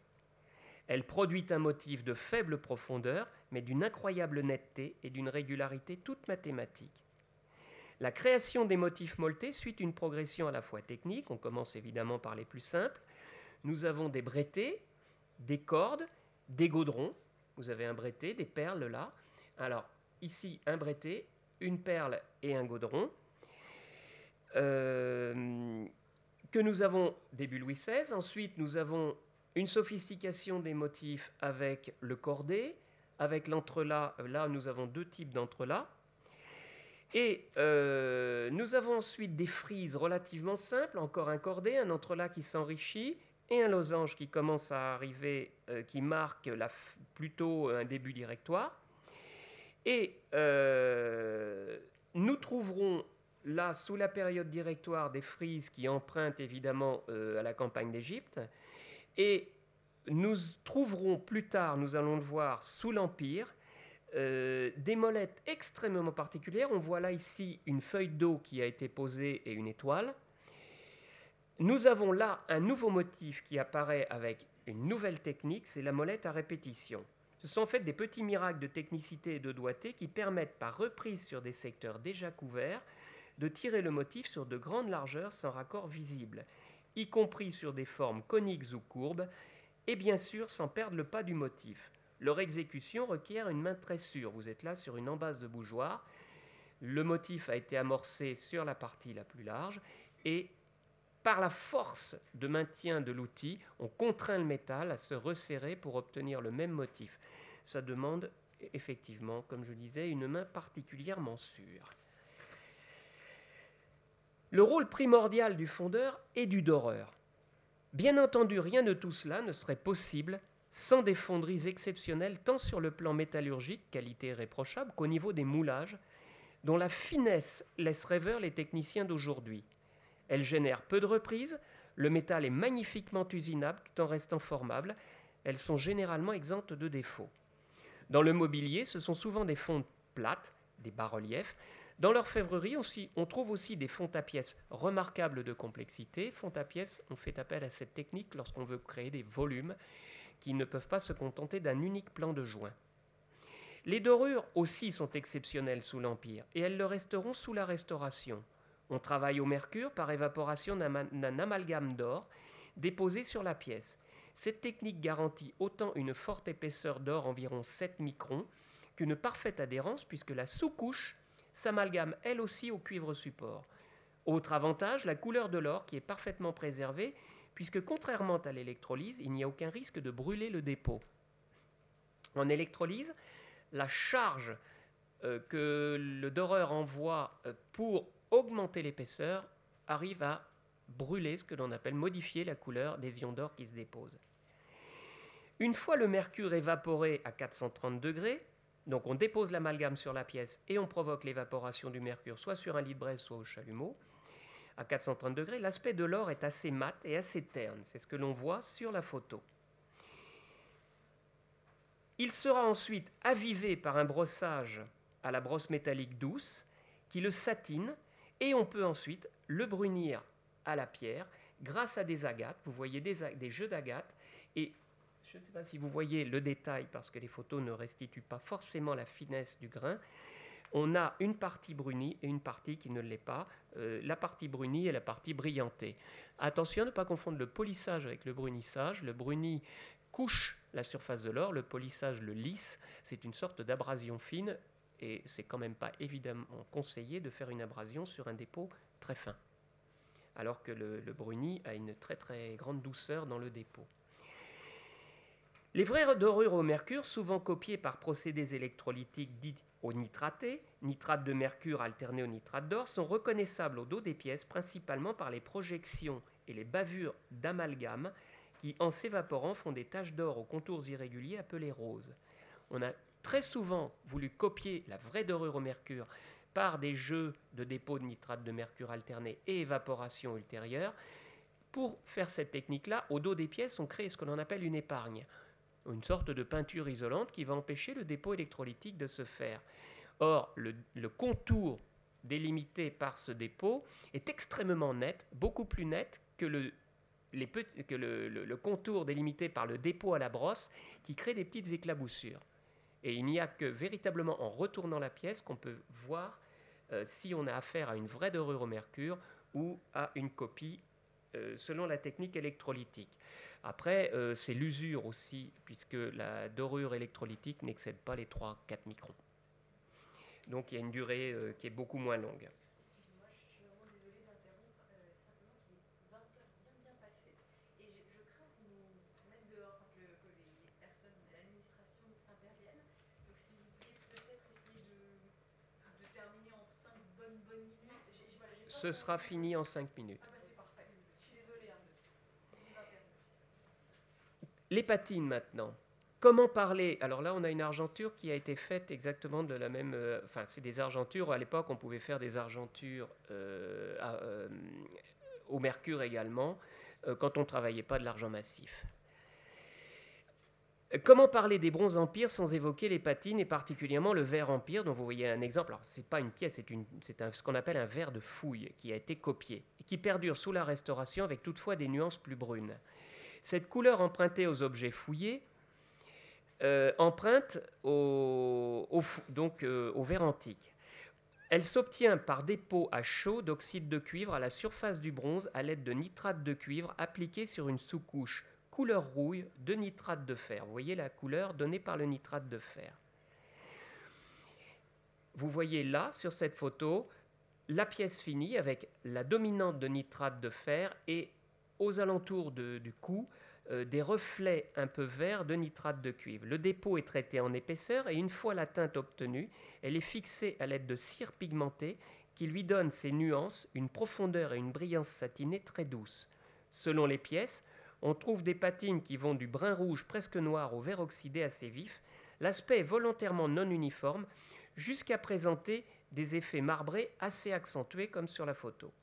Elle produit un motif de faible profondeur, mais d'une incroyable netteté et d'une régularité toute mathématique. La création des motifs molletés suit une progression à la fois technique, on commence évidemment par les plus simples. Nous avons des brettés, des cordes, des gaudrons. Vous avez un bretté, des perles là. Alors, ici, un bretté, une perle et un gaudron. Euh, que nous avons début Louis XVI. Ensuite, nous avons une sophistication des motifs avec le cordé, avec l'entrelac. Là, nous avons deux types d'entrelacs. Et euh, nous avons ensuite des frises relativement simples, encore un cordé, un entrelac qui s'enrichit, et un losange qui commence à arriver, euh, qui marque plutôt un début directoire. Et euh, nous trouverons là, sous la période directoire, des frises qui empruntent évidemment à la campagne d'Égypte. Et nous trouverons plus tard, nous allons le voir, sous l'Empire, euh, des molettes extrêmement particulières. On voit là ici une feuille d'eau qui a été posée et une étoile. Nous avons là un nouveau motif qui apparaît avec une nouvelle technique, c'est la molette à répétition. Ce sont en fait des petits miracles de technicité et de doigté qui permettent par reprise sur des secteurs déjà couverts de tirer le motif sur de grandes largeurs sans raccord visible, y compris sur des formes coniques ou courbes, et bien sûr sans perdre le pas du motif. Leur exécution requiert une main très sûre. Vous êtes là sur une embase de bougeoir. Le motif a été amorcé sur la partie la plus large et par la force de maintien de l'outil, on contraint le métal à se resserrer pour obtenir le même motif. Ça demande effectivement, comme je disais, une main particulièrement sûre. Le rôle primordial du fondeur est du doreur. Bien entendu, rien de tout cela ne serait possible sans des fonderies exceptionnelles tant sur le plan métallurgique, qualité irréprochable, qu'au niveau des moulages, dont la finesse laisse rêveur les techniciens d'aujourd'hui. Elles génèrent peu de reprises, le métal est magnifiquement usinable tout en restant formable, elles sont généralement exemptes de défauts. Dans le mobilier, ce sont souvent des fontes plates, des bas-reliefs. Dans l'orfèvrerie, on trouve aussi des fontes à pièces remarquables de complexité. Fontes à pièces, on fait appel à cette technique lorsqu'on veut créer des volumes qui ne peuvent pas se contenter d'un unique plan de joint. Les dorures aussi sont exceptionnelles sous l'Empire, et elles le resteront sous la Restauration. On travaille au mercure par évaporation d'un amalgame d'or déposé sur la pièce. Cette technique garantit autant une forte épaisseur d'or, environ 7 microns, qu'une parfaite adhérence, puisque la sous-couche s'amalgame elle aussi au cuivre support. Autre avantage, la couleur de l'or qui est parfaitement préservée puisque contrairement à l'électrolyse, il n'y a aucun risque de brûler le dépôt. En électrolyse, la charge euh, que le doreur envoie euh, pour augmenter l'épaisseur arrive à brûler ce que l'on appelle modifier la couleur des ions d'or qui se déposent. Une fois le mercure évaporé à 430 degrés, donc on dépose l'amalgame sur la pièce et on provoque l'évaporation du mercure soit sur un lit de braise, soit au chalumeau à 430 degrés, l'aspect de l'or est assez mat et assez terne. C'est ce que l'on voit sur la photo. Il sera ensuite avivé par un brossage à la brosse métallique douce qui le satine et on peut ensuite le brunir à la pierre grâce à des agates. Vous voyez des, jeux d'agates et je ne sais pas si vous voyez le détail parce que les photos ne restituent pas forcément la finesse du grain, on a une partie brunie et une partie qui ne l'est pas. Euh, la partie brunie et la partie brillantée. Attention à ne pas confondre le polissage avec le brunissage. Le bruni couche la surface de l'or, le polissage le lisse. C'est une sorte d'abrasion fine et c'est quand même pas évidemment conseillé de faire une abrasion sur un dépôt très fin. Alors que le, le bruni a une très très grande douceur dans le dépôt. Les vraies dorures au mercure, souvent copiées par procédés électrolytiques dits au nitraté, nitrate de mercure alterné au nitrate d'or, sont reconnaissables au dos des pièces principalement par les projections et les bavures d'amalgame qui, en s'évaporant, font des taches d'or aux contours irréguliers appelés roses. On a très souvent voulu copier la vraie dorure au mercure par des jeux de dépôt de nitrate de mercure alterné et évaporation ultérieure. Pour faire cette technique-là, au dos des pièces, on crée ce que l'on appelle une épargne une sorte de peinture isolante qui va empêcher le dépôt électrolytique de se faire. Or, le, contour délimité par ce dépôt est extrêmement net, beaucoup plus net que le, contour délimité par le dépôt à la brosse qui crée des petites éclaboussures. Et il n'y a que véritablement en retournant la pièce qu'on peut voir euh, si on a affaire à une vraie dorure au mercure ou à une copie euh, selon la technique électrolytique. Après, euh, c'est l'usure aussi, puisque la dorure électrolytique n'excède pas les 3-4 microns. Donc il y a une durée euh, qui est beaucoup moins longue. Excusez-moi, je suis vraiment désolée d'interrompre. euh, simplement qu'il est 20h bien bien passé. Et je, je crains qu'on nous mette dehors, enfin, que, que les, les personnes de l'administration interviennent. Donc si vous pouviez peut-être essayer de, de terminer en 5 bonnes bonnes minutes. J'ai- j'ai- voilà, j'ai pas Ce sera fini en 5 minutes. Ah bah c'est parfait. Je suis désolée hein, de de vous interrompre. Les patines maintenant. Comment parler? Alors là, on a une argenture qui a été faite exactement de la même. euh, Enfin, c'est des argentures. À l'époque, on pouvait faire des argentures euh, euh, au mercure également, quand on ne travaillait pas de l'argent massif. Comment parler des bronzes empires sans évoquer les patines et particulièrement le verre empire dont vous voyez un exemple? Alors, c'est pas une pièce, c'est ce qu'on appelle un verre de fouille qui a été copié et qui perdure sous la restauration avec toutefois des nuances plus brunes. Cette couleur empruntée aux objets fouillés euh, emprunte au, donc, euh, au verre antique. Elle s'obtient par dépôt à chaud d'oxyde de cuivre à la surface du bronze à l'aide de nitrate de cuivre appliqué sur une sous-couche couleur rouille de nitrate de fer. Vous voyez la couleur donnée par le nitrate de fer. Vous voyez là, sur cette photo, la pièce finie avec la dominante de nitrate de fer et aux alentours du cou, euh, des reflets un peu verts de nitrate de cuivre. Le dépôt est traité en épaisseur et une fois la teinte obtenue, elle est fixée à l'aide de cire pigmentée qui lui donne ses nuances, une profondeur et une brillance satinée très douces. Selon les pièces, on trouve des patines qui vont du brun rouge presque noir au vert oxydé assez vif. L'aspect est volontairement non uniforme jusqu'à présenter des effets marbrés assez accentués comme sur la photo.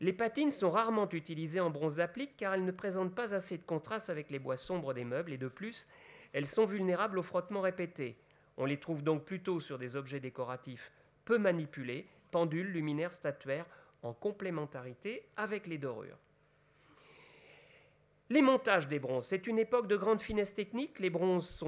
Les patines sont rarement utilisées en bronze d'applique car elles ne présentent pas assez de contraste avec les bois sombres des meubles et de plus, elles sont vulnérables au frottement répété. On les trouve donc plutôt sur des objets décoratifs peu manipulés, pendules, luminaires, statuaires, en complémentarité avec les dorures. Les montages des bronzes, c'est une époque de grande finesse technique. Les montages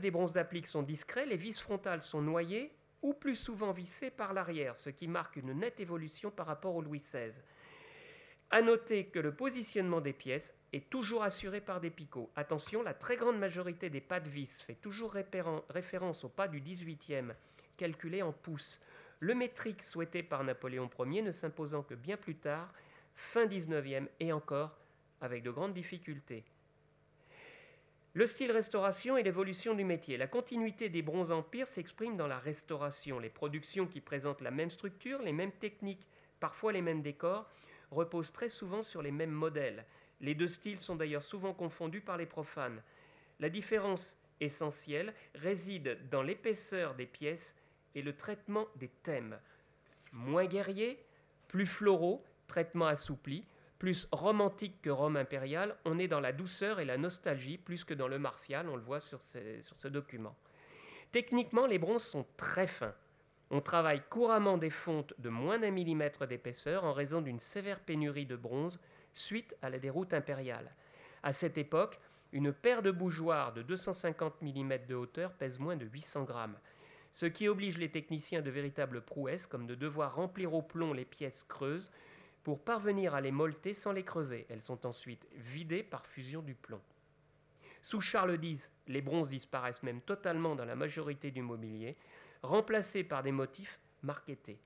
des bronzes d'applique sont discrets, les vis frontales sont noyées ou plus souvent vissées par l'arrière, ce qui marque une nette évolution par rapport au Louis XVI. À noter que le positionnement des pièces est toujours assuré par des picots. Attention, la très grande majorité des pas de vis fait toujours référence au pas du 18e, calculé en pouces. Le métrique souhaité par Napoléon Ier ne s'imposant que bien plus tard, fin 19e et encore avec de grandes difficultés. Le style restauration et l'évolution du métier. La continuité des bronzes empires s'exprime dans la restauration. Les productions qui présentent la même structure, les mêmes techniques, parfois les mêmes décors, reposent très souvent sur les mêmes modèles. Les deux styles sont d'ailleurs souvent confondus par les profanes. La différence essentielle réside dans l'épaisseur des pièces et le traitement des thèmes. Moins guerriers, plus floraux, traitement assoupli, plus romantique que Rome impériale, on est dans la douceur et la nostalgie plus que dans le martial, on le voit sur ce, document. Techniquement, les bronzes sont très fins. On travaille couramment des fontes de moins d'un millimètre d'épaisseur en raison d'une sévère pénurie de bronze suite à la déroute impériale. À cette époque, une paire de bougeoirs de 250 mm de hauteur pèse moins de 800 grammes, ce qui oblige les techniciens de véritables prouesses comme de devoir remplir au plomb les pièces creuses pour parvenir à les molleter sans les crever. Elles sont ensuite vidées par fusion du plomb. Sous Charles X, les bronzes disparaissent même totalement dans la majorité du mobilier, remplacés par des motifs marquetés.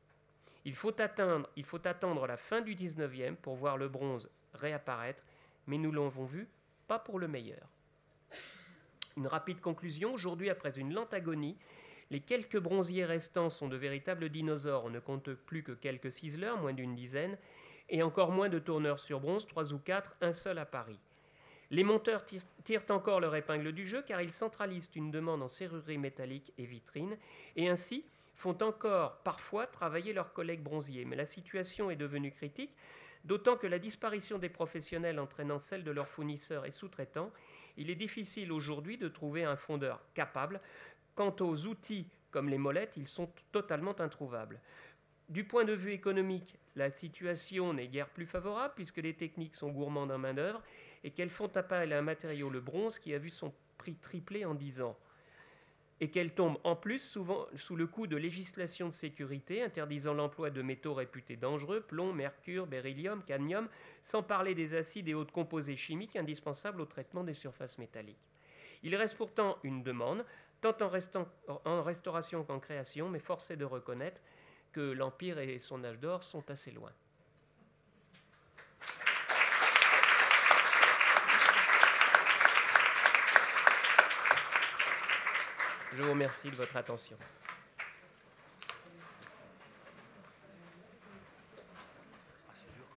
Il faut, attendre la fin du 19e pour voir le bronze réapparaître, mais nous l'avons vu, pas pour le meilleur. Une rapide conclusion, aujourd'hui après une lente agonie, les quelques bronziers restants sont de véritables dinosaures, on ne compte plus que quelques ciseleurs, moins d'une dizaine, et encore moins de tourneurs sur bronze, trois ou quatre, un seul à Paris. Les monteurs tirent, encore leur épingle du jeu car ils centralisent une demande en serrurerie métallique et vitrine et ainsi font encore parfois travailler leurs collègues bronziers. Mais la situation est devenue critique, d'autant que la disparition des professionnels entraînant celle de leurs fournisseurs et sous-traitants, il est difficile aujourd'hui de trouver un fondeur capable. Quant aux outils comme les molettes, ils sont totalement introuvables. Du point de vue économique, La situation n'est guère plus favorable puisque les techniques sont gourmandes en main-d'œuvre et qu'elles font appel à un matériau, le bronze, qui a vu son prix tripler en 10 ans. Et qu'elles tombent en plus souvent sous le coup de législations de sécurité interdisant l'emploi de métaux réputés dangereux, plomb, mercure, beryllium, cadmium, sans parler des acides et autres composés chimiques indispensables au traitement des surfaces métalliques. Il reste pourtant une demande, tant en, restauration qu'en création, mais force de reconnaître que l'Empire et son âge d'or sont assez loin. Je vous remercie de votre attention.